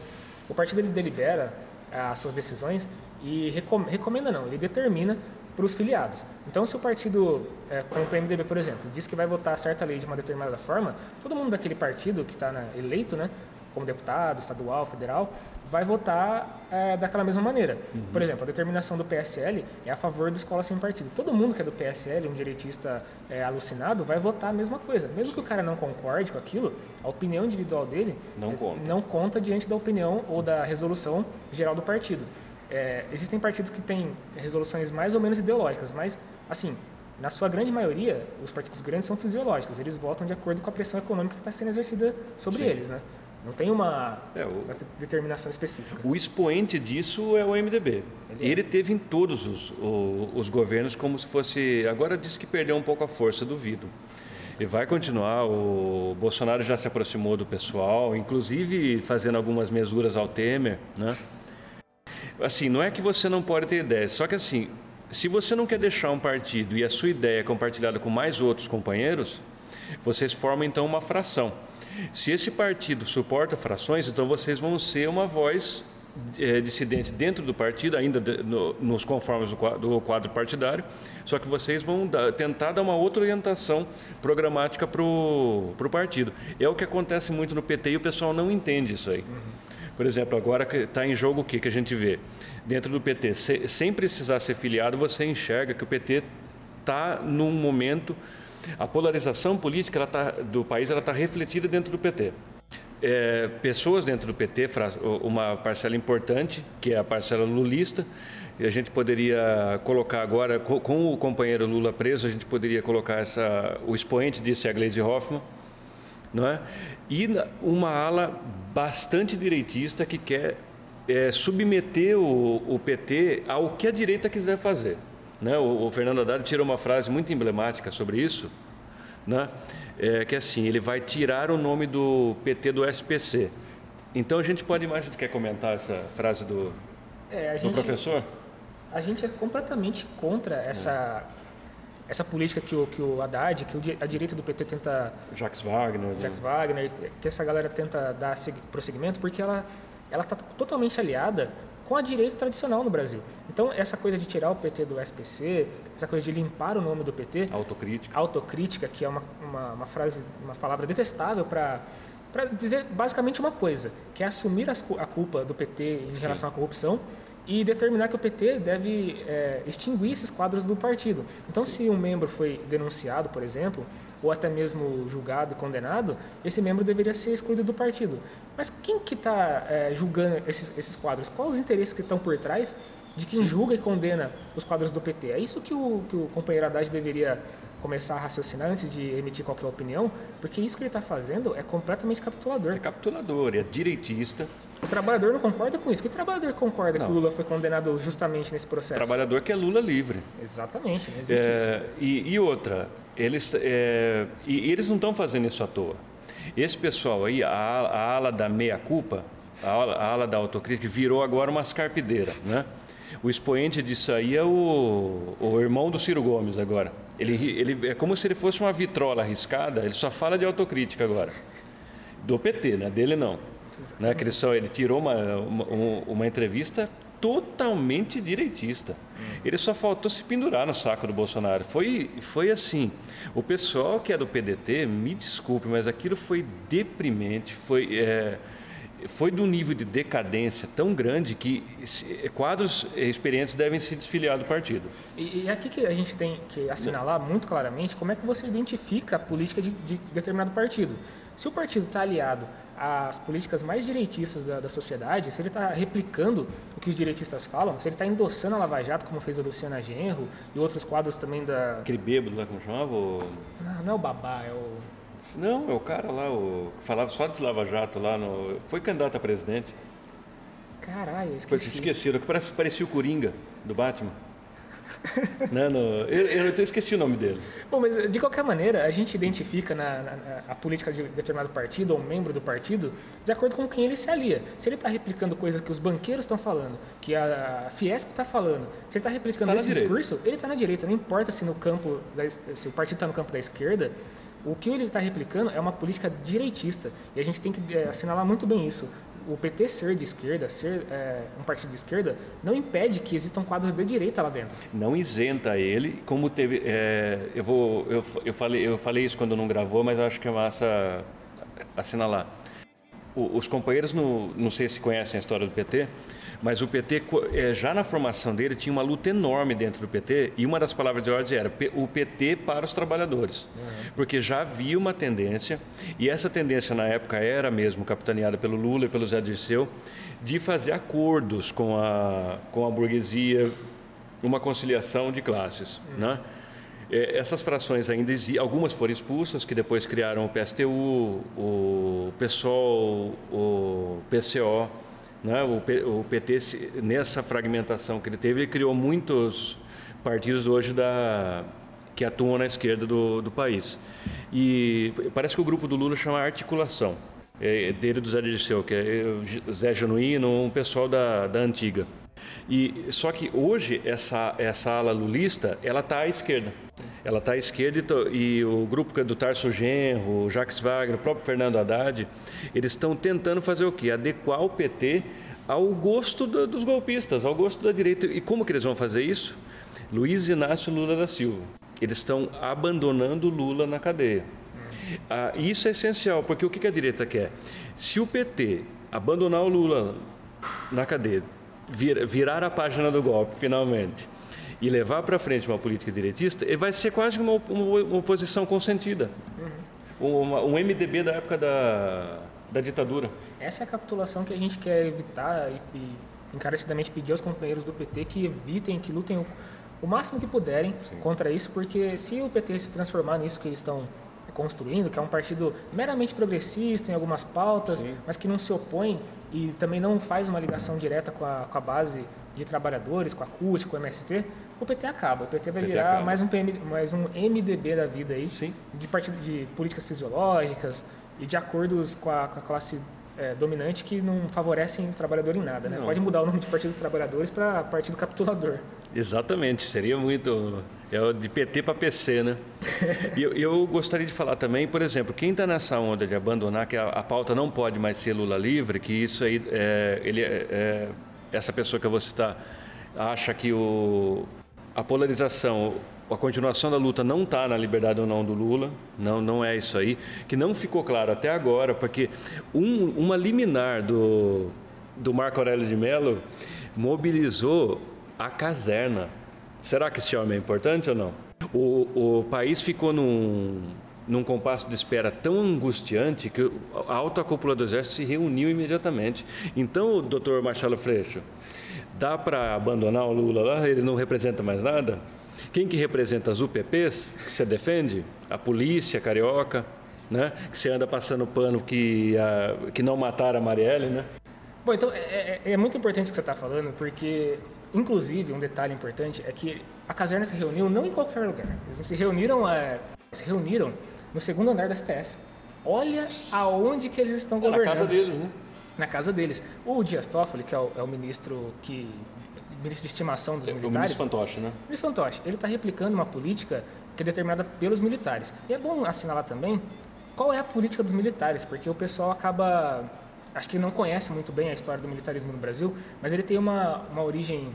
o partido ele delibera as suas decisões e recom- recomenda não, ele determina para os filiados. Então, se o partido, é, como o PMDB, por exemplo, diz que vai votar certa lei de uma determinada forma, todo mundo daquele partido que está eleito, né, como deputado, estadual, federal, vai votar é, daquela mesma maneira. Por exemplo, a determinação do PSL é a favor da escola sem partido. Todo mundo que é do PSL, um direitista é, alucinado, vai votar a mesma coisa. Mesmo que o cara não concorde com aquilo, a opinião individual dele Não é, conta. não conta diante da opinião ou da resolução geral do partido. É, existem partidos que têm resoluções mais ou menos ideológicas, mas, assim, na sua grande maioria, os partidos grandes são fisiológicos. Eles votam de acordo com a pressão econômica que está sendo exercida sobre Sim. eles, né? Não tem uma, É, o- uma determinação específica. O expoente disso é o MDB. Ele é. Ele teve em todos os, o- os governos como se fosse. Agora disse que perdeu um pouco a força, duvido. E vai continuar. O Bolsonaro já se aproximou do pessoal, inclusive fazendo algumas mesuras ao Temer, né? Assim, não é que você não pode ter ideias, só que assim, se você não quer deixar um partido e a sua ideia é compartilhada com mais outros companheiros, vocês formam então uma fração. Se esse partido suporta frações, então vocês vão ser uma voz eh, dissidente dentro do partido, ainda de- no- nos conformes do qua- do quadro partidário, só que vocês vão tentar dar uma outra orientação programática para o partido. É o que acontece muito no PT e o pessoal não entende isso aí. Por exemplo, agora está em jogo o que, que a gente vê? Dentro do PT, se- sem precisar ser filiado, você enxerga que o PT está num momento. A polarização política tá, do país está refletida dentro do PT. É, pessoas dentro do PT, uma parcela importante, que é a parcela lulista, e a gente poderia colocar agora, co- com o companheiro Lula preso, a gente poderia colocar essa, o expoente disso é a Gleisi Hoffmann, não é? E uma ala bastante direitista que quer é, submeter o, o PT ao que a direita quiser fazer. Né? O, o Fernando Haddad tira uma frase muito emblemática sobre isso, né? É, que é assim, ele vai tirar o nome do PT do SPC. Então a gente pode imaginar, quer comentar essa frase do, É, a do gente, professor? a gente é completamente contra essa, essa política que o, que o Haddad, que o a direita do PT tenta Jacques Wagner. Jacques Wagner, que essa galera tenta dar segui- prosseguimento, porque ela ela está totalmente aliada com a direita tradicional no Brasil. Então, essa coisa de tirar o PT do SPC, essa coisa de limpar o nome do PT, Autocrítica. autocrítica, que é uma, uma, uma frase, uma palavra detestável para para dizer basicamente uma coisa, que é assumir as a culpa do PT em relação à corrupção e determinar que o PT deve é, extinguir esses quadros do partido. Então, se um membro foi denunciado, por exemplo, ou até mesmo julgado e condenado, esse membro deveria ser excluído do partido. Mas quem que está julgando esses, esses quadros? Quais os interesses que estão por trás de quem julga e condena os quadros do PT? É isso que o, que o companheiro Haddad deveria começar a raciocinar antes de emitir qualquer opinião, porque isso que ele está fazendo é completamente capitulador. É capitulador, é direitista. O trabalhador não concorda com isso. Que trabalhador concorda Não. que o Lula foi condenado justamente nesse processo? Trabalhador que é Lula livre. Exatamente, não existe isso. É, e, e outra, eles, é, e, eles não estão fazendo isso à toa. Esse pessoal aí, a, a ala da meia-culpa, a a ala da autocrítica, virou agora uma escarpideira, né? O expoente disso aí é o, o irmão do Ciro Gomes agora. Ele, ele é como se ele fosse uma vitrola arriscada, ele só fala de autocrítica agora. Do PT, né? Dele não. Né? Que ele, só, ele tirou uma, uma, uma entrevista totalmente direitista. Ele só faltou se pendurar no saco do Bolsonaro. Foi, foi assim. O pessoal que é do PDT, me desculpe, mas aquilo foi deprimente. Foi. É, foi de um nível de decadência tão grande que quadros experientes devem se desfiliar do partido. E, e aqui que a gente tem que assinalar muito claramente como é que você identifica a política de, de determinado partido. Se o partido está aliado às políticas mais direitistas da, da sociedade, se ele está replicando o que os direitistas falam, se ele está endossando a Lava Jato, como fez a Luciana Genro e outros quadros também da... Aquele bêbado lá, como chamava? Não, não é o Babá, é o... Não, é o cara lá, o que falava só de Lava Jato lá, no, foi candidato a presidente. Caralho, esqueci. Esqueceram, que parecia o Coringa, do Batman. <laughs> não, não, eu, eu esqueci o nome dele. Bom, mas de qualquer maneira, a gente identifica na, na, a política de determinado partido ou membro do partido de acordo com quem ele se alia. Se ele está replicando coisas que os banqueiros estão falando, que a Fiesp está falando, se ele está replicando tá esse discurso, ele está na direita. Não importa se no campo da, se o partido está no campo da esquerda, o que ele está replicando é uma política direitista. E a gente tem que é, assinalar muito bem isso. O PT ser de esquerda, ser é, um partido de esquerda, não impede que existam quadros de direita lá dentro. Não isenta ele, como teve. É, eu, vou, eu, eu, falei, eu falei isso quando não gravou, mas eu acho que é massa assinalar. O, os companheiros, no, não sei se conhecem a história do PT, mas o PT, eh, já na formação dele, tinha uma luta enorme dentro do PT e uma das palavras de ordem era o PT para os trabalhadores. Uhum. Porque já havia uma tendência, e essa tendência na época era mesmo capitaneada pelo Lula e pelo Zé Dirceu, de fazer acordos com a, com a burguesia, uma conciliação de classes. Uhum. Né? Eh, essas frações ainda existem, algumas foram expulsas, que depois criaram o PSTU, o PSOL, o PCO. Né? O, o, PT, nessa fragmentação que ele teve, ele criou muitos partidos hoje da, que atuam na esquerda do, do país. E parece que o grupo do Lula chama Articulação, é, dele do Zé Dirceu, que é Zé Genuíno, um pessoal da, da antiga. E só que hoje essa essa ala lulista, ela está à esquerda. Ela está à esquerda e, e, o grupo é do Tarso Genro, o Jacques Wagner, o próprio Fernando Haddad, eles estão tentando fazer o quê? Adequar o PT ao gosto do, dos golpistas, ao gosto da direita. E como que eles vão fazer isso? Luiz Inácio Lula da Silva. Eles estão abandonando Lula na cadeia. Ah, isso é essencial, porque o que a direita quer? Se o PT abandonar o Lula na cadeia, vir, virar a página do golpe, finalmente, e levar para frente uma política direitista, vai ser quase uma, uma, uma oposição consentida. Uhum. Uma, um MDB da época da, da ditadura. Essa é a capitulação que a gente quer evitar e, e encarecidamente pedir aos companheiros do PT que evitem, que lutem o, o máximo que puderem Sim. contra isso, porque se o PT se transformar nisso que eles estão construindo, que é um partido meramente progressista em algumas pautas, Sim. mas que não se opõe e também não faz uma ligação direta com a, com a base de trabalhadores, com a CUT, com o MST, o PT acaba. O PT vai PT virar mais um, PM, mais um MDB da vida aí, Sim. de partido de políticas fisiológicas e de acordos com a, com a classe é, dominante que não favorecem o trabalhador em nada. Né? Pode mudar o nome de Partido dos Trabalhadores para Partido Capitulador. Exatamente, seria muito. É de PT para PC, né? <laughs> e eu, eu, gostaria de falar também, por exemplo, quem está nessa onda de abandonar que a, a, pauta não pode mais ser Lula livre, que isso aí, é, ele, é, é essa pessoa que eu vou citar, acha que o, a polarização, a continuação da luta não está na liberdade ou não do Lula, não, não é isso aí, que não ficou claro até agora, porque um, uma liminar do, do Marco Aurélio de Mello mobilizou a caserna. Será que esse homem é importante ou não? O, o país ficou num, num compasso de espera tão angustiante que a alta cúpula do Exército se reuniu imediatamente. Então, doutor Marcelo Freixo, dá para abandonar o Lula lá? Ele não representa mais nada? Quem que representa as UPPs que você defende? A polícia carioca, né? Que você anda passando pano que, a, que não mataram a Marielle, né? Bom, então é, é, é muito importante o que você está falando, porque, inclusive, um detalhe importante é que a caserna se reuniu não em qualquer lugar. Eles se reuniram, é, se reuniram no segundo andar da STF. Olha aonde que eles estão governando. É na casa deles, né? Na casa deles. O Dias Toffoli, que é o, é o ministro que ministro de estimação dos O militares. ministro Fantoche, né? O ministro Fantoche, ele está replicando uma política que é determinada pelos militares. E é bom assinalar também qual é a política dos militares, porque o pessoal acaba, acho que não conhece muito bem a história do militarismo no Brasil, mas ele tem uma, uma origem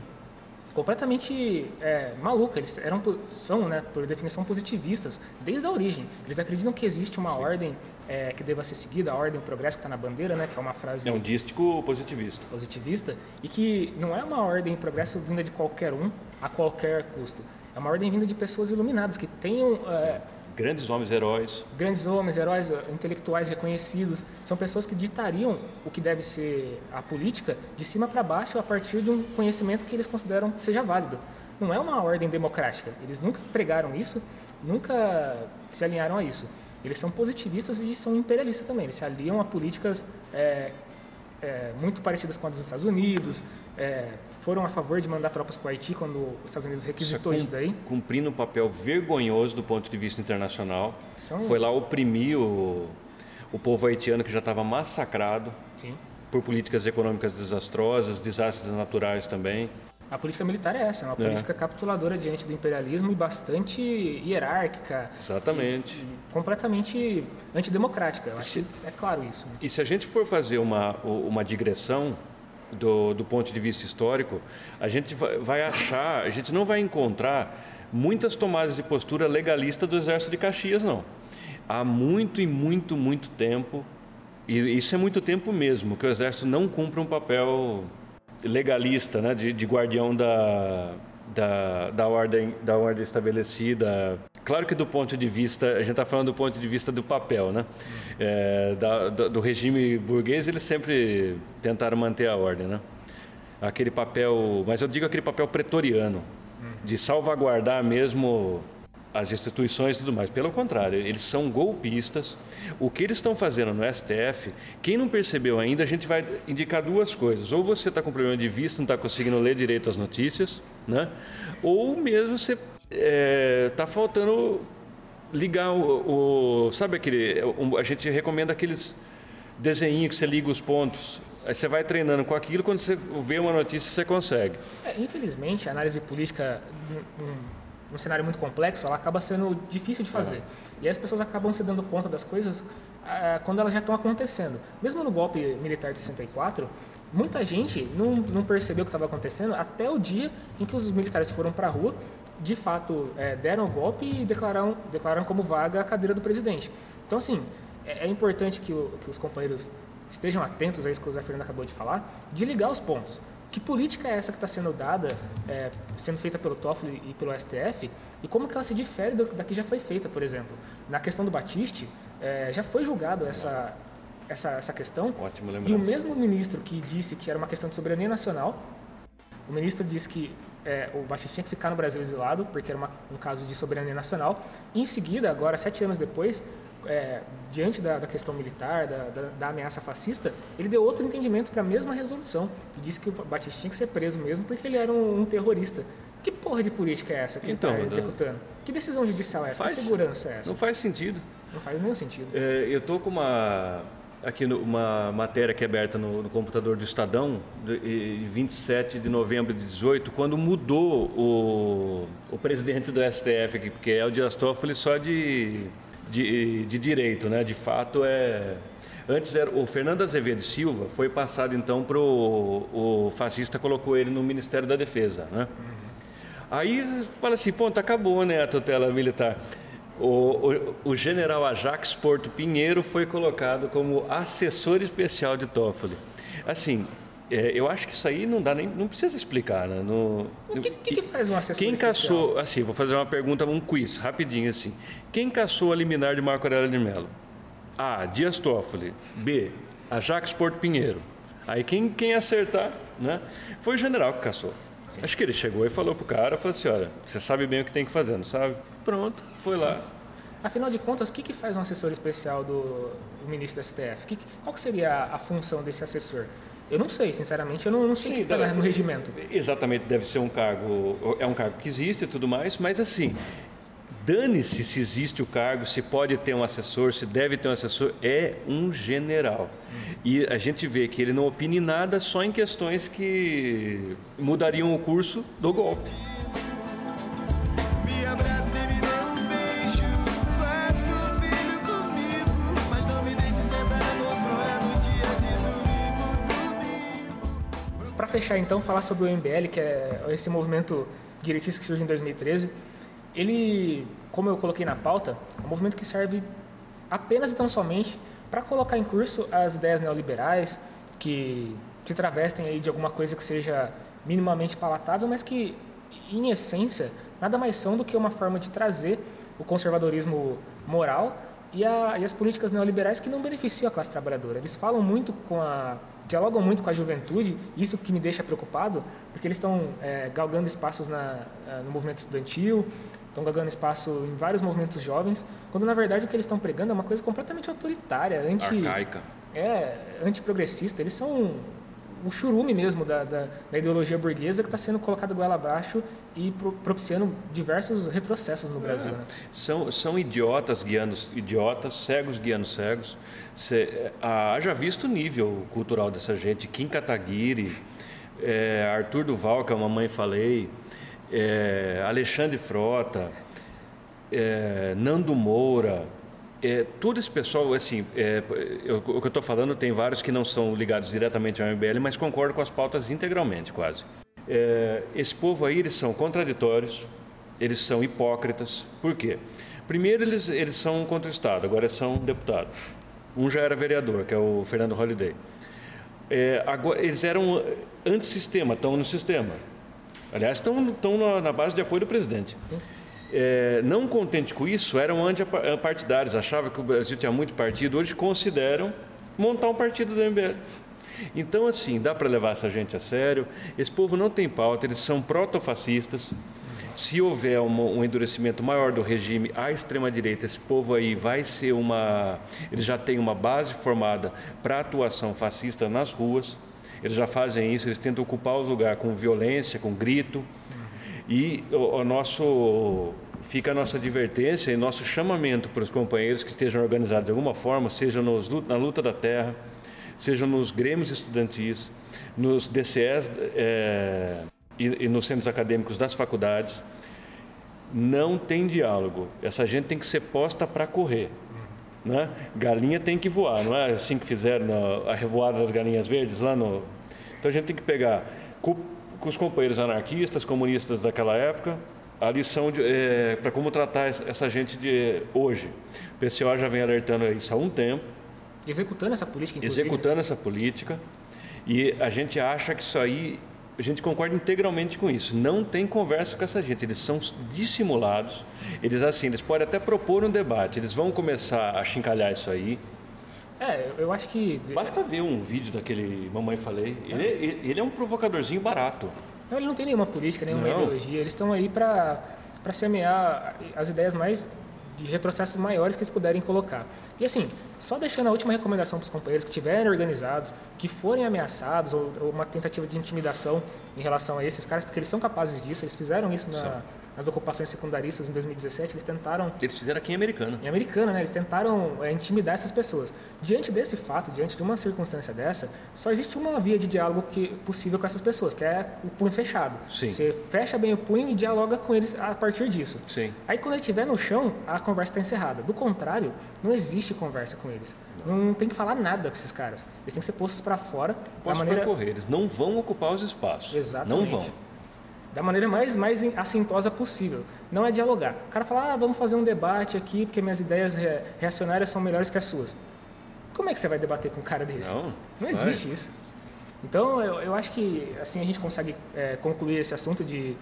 completamente é, maluca. Eles eram, são, né, por definição, positivistas desde a origem. Eles acreditam que existe uma ordem é, que deva ser seguida, a ordem progresso que está na bandeira, né, que é uma frase É um dístico positivista. positivista, e que não é uma ordem em progresso vinda de qualquer um a qualquer custo. É uma ordem vinda de pessoas iluminadas que tenham é, Grandes homens heróis. grandes homens, heróis, eh, intelectuais reconhecidos. São pessoas que ditariam o que deve ser a política de cima para baixo a partir de um conhecimento que eles consideram que seja válido. Não é uma ordem democrática. Eles nunca pregaram isso, nunca se alinharam a isso. Eles são positivistas e são imperialistas também. Eles se aliam a políticas é, é, muito parecidas com a dos Estados Unidos. é, foram a favor de mandar tropas para o Haiti quando os Estados Unidos requisitou isso daí. Cumprindo um papel vergonhoso do ponto de vista internacional. São- Foi lá oprimir o, o povo haitiano que já estava massacrado Sim. por políticas econômicas desastrosas, desastres naturais também. A política militar é essa, é uma política capituladora diante do imperialismo e bastante hierárquica. Exatamente. E, e completamente antidemocrática. Se- é claro isso. né? E se a gente for fazer uma, uma digressão do, do ponto de vista histórico, a gente vai, achar, a gente não vai encontrar muitas tomadas de postura legalista do Exército de Caxias, não. Há muito e muito, muito tempo, e isso é muito tempo mesmo, que o Exército não cumpre um papel legalista, né, de, de guardião da, da, da, ordem, da ordem estabelecida. Claro que do ponto de vista, a gente está falando do ponto de vista do papel, né? É, da, da- do regime burguês, eles sempre tentaram manter a ordem, né? Aquele papel, mas eu digo aquele papel pretoriano, de salvaguardar mesmo as instituições e tudo mais. Pelo contrário, eles são golpistas. O que eles estão fazendo no STF, quem não percebeu ainda, a gente vai indicar duas coisas. Ou você está com problema de vista, não está conseguindo ler direito as notícias, né? ou mesmo você está faltando ligar o, o- Sabe aquele. um- a gente recomenda aqueles desenhinhos que você liga os pontos. Aí você vai treinando com aquilo, quando você vê uma notícia, você consegue. É, infelizmente, a análise política num, num cenário muito complexo, ela acaba sendo difícil de fazer. E aí as pessoas acabam se dando conta das coisas ah, quando elas já estão acontecendo. Mesmo no golpe militar de 64, muita gente não, não percebeu o que estava acontecendo até o dia em que os militares foram para a rua, de fato eh, deram o golpe e declararam, declararam como vaga a cadeira do presidente. Então, assim, é, é importante que, o- que os companheiros estejam atentos a isso que o Zé Fernando acabou de falar, de ligar os pontos. Que política é essa que está sendo dada, é, sendo feita pelo Toffoli e pelo STF, e como que ela se difere da que já foi feita, por exemplo? Na questão do Batiste, é, já foi julgado essa, essa, essa questão, Ótimo e o lembrança. mesmo ministro que disse que era uma questão de soberania nacional, o ministro disse que é, o Batista tinha que ficar no Brasil exilado, porque era uma- um caso de soberania nacional. E em seguida, agora, sete anos depois, é, diante da, da questão militar, da, da- da ameaça fascista, ele deu outro entendimento para a mesma resolução. E disse que o Batista tinha que ser preso mesmo porque ele era um, um terrorista. Que porra de política é essa que Então, ele está executando? Que decisão judicial é essa? Faz- Que segurança é essa? Não faz sentido. Não faz nenhum sentido. É, eu tô com uma aqui no- uma matéria que é aberta no, no computador do Estadão, de, e 27 de novembro de 18, quando mudou o, o presidente do STF, aqui, porque é o Dias Toffoli só de, de, de direito, né? De fato é Antes era o Fernando Azevedo Silva, foi passado então para o fascista colocou ele no Ministério da Defesa, né? Aí você fala assim, ponto, acabou, né, a tutela militar. O, o, o general Ajax Porto Pinheiro foi colocado como assessor especial de Toffoli. Assim, é, eu acho que isso aí não dá nem, não precisa explicar, né? No, O que, que, que faz um assessor quem especial? caçou, assim, vou fazer uma pergunta, um quiz, rapidinho assim. Quem caçou a liminar de Marco Aurélio de Mello? A. Dias Toffoli. B. Ajax Porto Pinheiro. Aí quem, quem acertar, né? Foi o general que caçou. Acho que ele chegou e falou pro cara, falou assim, olha, você sabe bem o que tem que fazer, não sabe? Pronto, foi lá. Afinal de contas, o que, que faz um assessor especial do, do ministro da STF? Que, qual que seria a, a função desse assessor? Eu não sei, sinceramente, eu não, não sei o que está no regimento. Exatamente, deve ser um cargo, é um cargo que existe e tudo mais, mas assim, Dane-se se existe o cargo, se pode ter um assessor, se deve ter um assessor, é um general. E a gente vê que ele não opine nada só em questões que mudariam o curso do golpe. Me abraça Para fechar então, falar sobre o MBL, que é esse movimento direitista que surge em 2013. Ele, como eu coloquei na pauta, é um movimento que serve apenas e tão somente para colocar em curso as ideias neoliberais que se travestem aí de alguma coisa que seja minimamente palatável, mas que, em essência, nada mais são do que uma forma de trazer o conservadorismo moral e, a, e, as políticas neoliberais que não beneficiam a classe trabalhadora. Eles falam muito com a, dialogam muito com a juventude, isso que me deixa preocupado, porque eles estão é, galgando espaços na, no movimento estudantil, estão galgando espaço em vários movimentos jovens, quando na verdade o que eles estão pregando é uma coisa completamente autoritária, anti, arcaica. É, antiprogressista. Eles são o churume mesmo da, da, da ideologia burguesa que está sendo colocado goela abaixo e pro, propiciando diversos retrocessos no Brasil. É. Né? São, são idiotas guiando idiotas, cegos guiando cegos. Cê, haja visto o nível cultural dessa gente. Kim Kataguiri, é, Arthur Duval, que a mamãe falei, é, Alexandre Frota, é, Nando Moura, é, todo esse pessoal, assim, é, eu, o que eu estou falando tem vários que não são ligados diretamente ao MBL, mas concordo com as pautas integralmente, quase. É, esse povo aí, eles são contraditórios, eles são hipócritas. Por quê? Primeiro, eles, eles são contra o Estado, agora são deputados. Um já era vereador, que é o Fernando Holliday. É, agora, eles eram antissistema, estão no sistema. Aliás, estão, estão na base de apoio do presidente. É, não contente com isso, eram antipartidários, achavam que o Brasil tinha muito partido, hoje consideram montar um partido do MBL. Então, assim, dá para levar essa gente a sério. Esse povo não tem pauta, eles são protofascistas. Se houver um, um endurecimento maior do regime à extrema-direita, esse povo aí vai ser uma. Eles já têm uma base formada para atuação fascista nas ruas. Eles já fazem isso, eles tentam ocupar os lugares com violência, com grito. E o, o nosso fica a nossa advertência e nosso chamamento para os companheiros que estejam organizados de alguma forma, seja nos, na luta da terra, seja nos grêmios estudantis, nos DCEs é, e, e nos centros acadêmicos das faculdades, não tem diálogo. Essa gente tem que ser posta para correr. Né? Galinha tem que voar, não é assim que fizeram a revoada das galinhas verdes lá no. Então a gente tem que pegar com, os companheiros anarquistas, comunistas daquela época, a lição é, para como tratar essa gente de hoje. O PCO já vem alertando isso há um tempo. Executando essa política, inclusive. Executando essa política. E a gente acha que isso aí, a gente concorda integralmente com isso. Não tem conversa com essa gente. Eles são dissimulados. Eles, assim, eles podem até propor um debate. Eles vão começar a chincalhar isso aí. É, eu acho que. Basta ver um vídeo daquele Mamãe Falei. Ele, é. ele é um provocadorzinho barato. Não, ele não tem nenhuma política, nenhuma não. ideologia. Eles estão aí para semear as ideias mais de retrocessos maiores que eles puderem colocar. E assim, só deixando a última recomendação para os companheiros que estiverem organizados, que forem ameaçados ou, ou, uma tentativa de intimidação em relação a esses caras, porque eles são capazes disso, eles fizeram isso na, nas ocupações secundaristas em 2017, eles tentaram... Eles fizeram aqui em Americana. Em Americana, né? Eles tentaram é, intimidar essas pessoas. Diante desse fato, diante de uma circunstância dessa, só existe uma via de diálogo que, possível com essas pessoas, que é o punho fechado. Sim. Você fecha bem o punho e dialoga com eles a partir disso. Sim. Aí quando ele estiver no chão, a conversa está encerrada. Do contrário, não existe conversa com eles. Não, não tem que falar nada para esses caras. Eles têm que ser postos para fora. Postos maneira... para correr. Eles não vão ocupar os espaços. Exatamente. Não vão da maneira mais, mais assintosa possível. Não é dialogar. O cara fala, ah, vamos fazer um debate aqui porque minhas ideias reacionárias são melhores que as suas. Como é que você vai debater com um cara desse? Não, não existe vai. isso. Então, eu, eu, acho que assim a gente consegue é, concluir esse assunto de,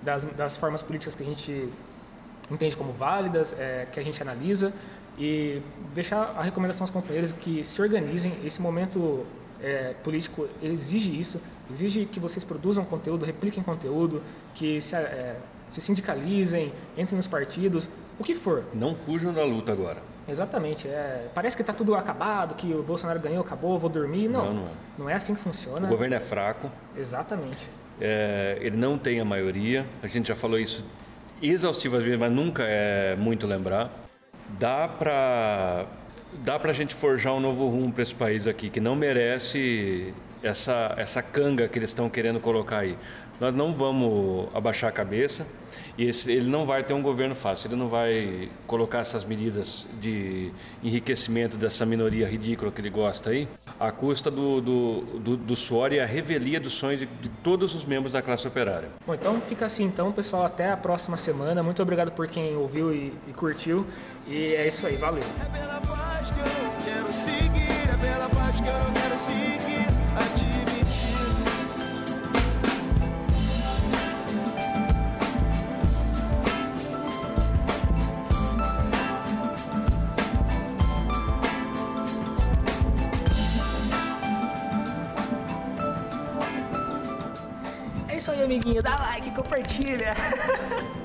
das, das, formas políticas que a gente entende como válidas, é, que a gente analisa, e deixar a recomendação aos companheiros que se organizem. Esse momento é, político exige isso, exige que vocês produzam conteúdo, repliquem conteúdo, que se, é, se sindicalizem, entrem nos partidos, o que for. Não fujam da luta agora. Exatamente. É, parece que está tudo acabado, que o Bolsonaro ganhou, acabou, vou dormir. Não, não, não, é. não é assim que funciona. O governo é fraco. Exatamente. É, ele não tem a maioria. A gente já falou isso exaustivas vezes, mas nunca é muito lembrar. Dá para dá pra gente forjar um novo rumo para esse país aqui, que não merece essa, essa canga que eles estão querendo colocar aí. Nós não vamos abaixar a cabeça e esse, ele não vai ter um governo fácil, ele não vai colocar essas medidas de enriquecimento dessa minoria ridícula que ele gosta aí, à custa do, do, do, do suor e a revelia dos sonhos de, de todos os membros da classe operária. Bom, então fica assim então, pessoal, até a próxima semana. Muito obrigado por quem ouviu e, e curtiu. E é isso aí, valeu. É pela paz que eu quero seguir, é pela paz que eu quero seguir, amiguinho. Dá like, compartilha. <laughs>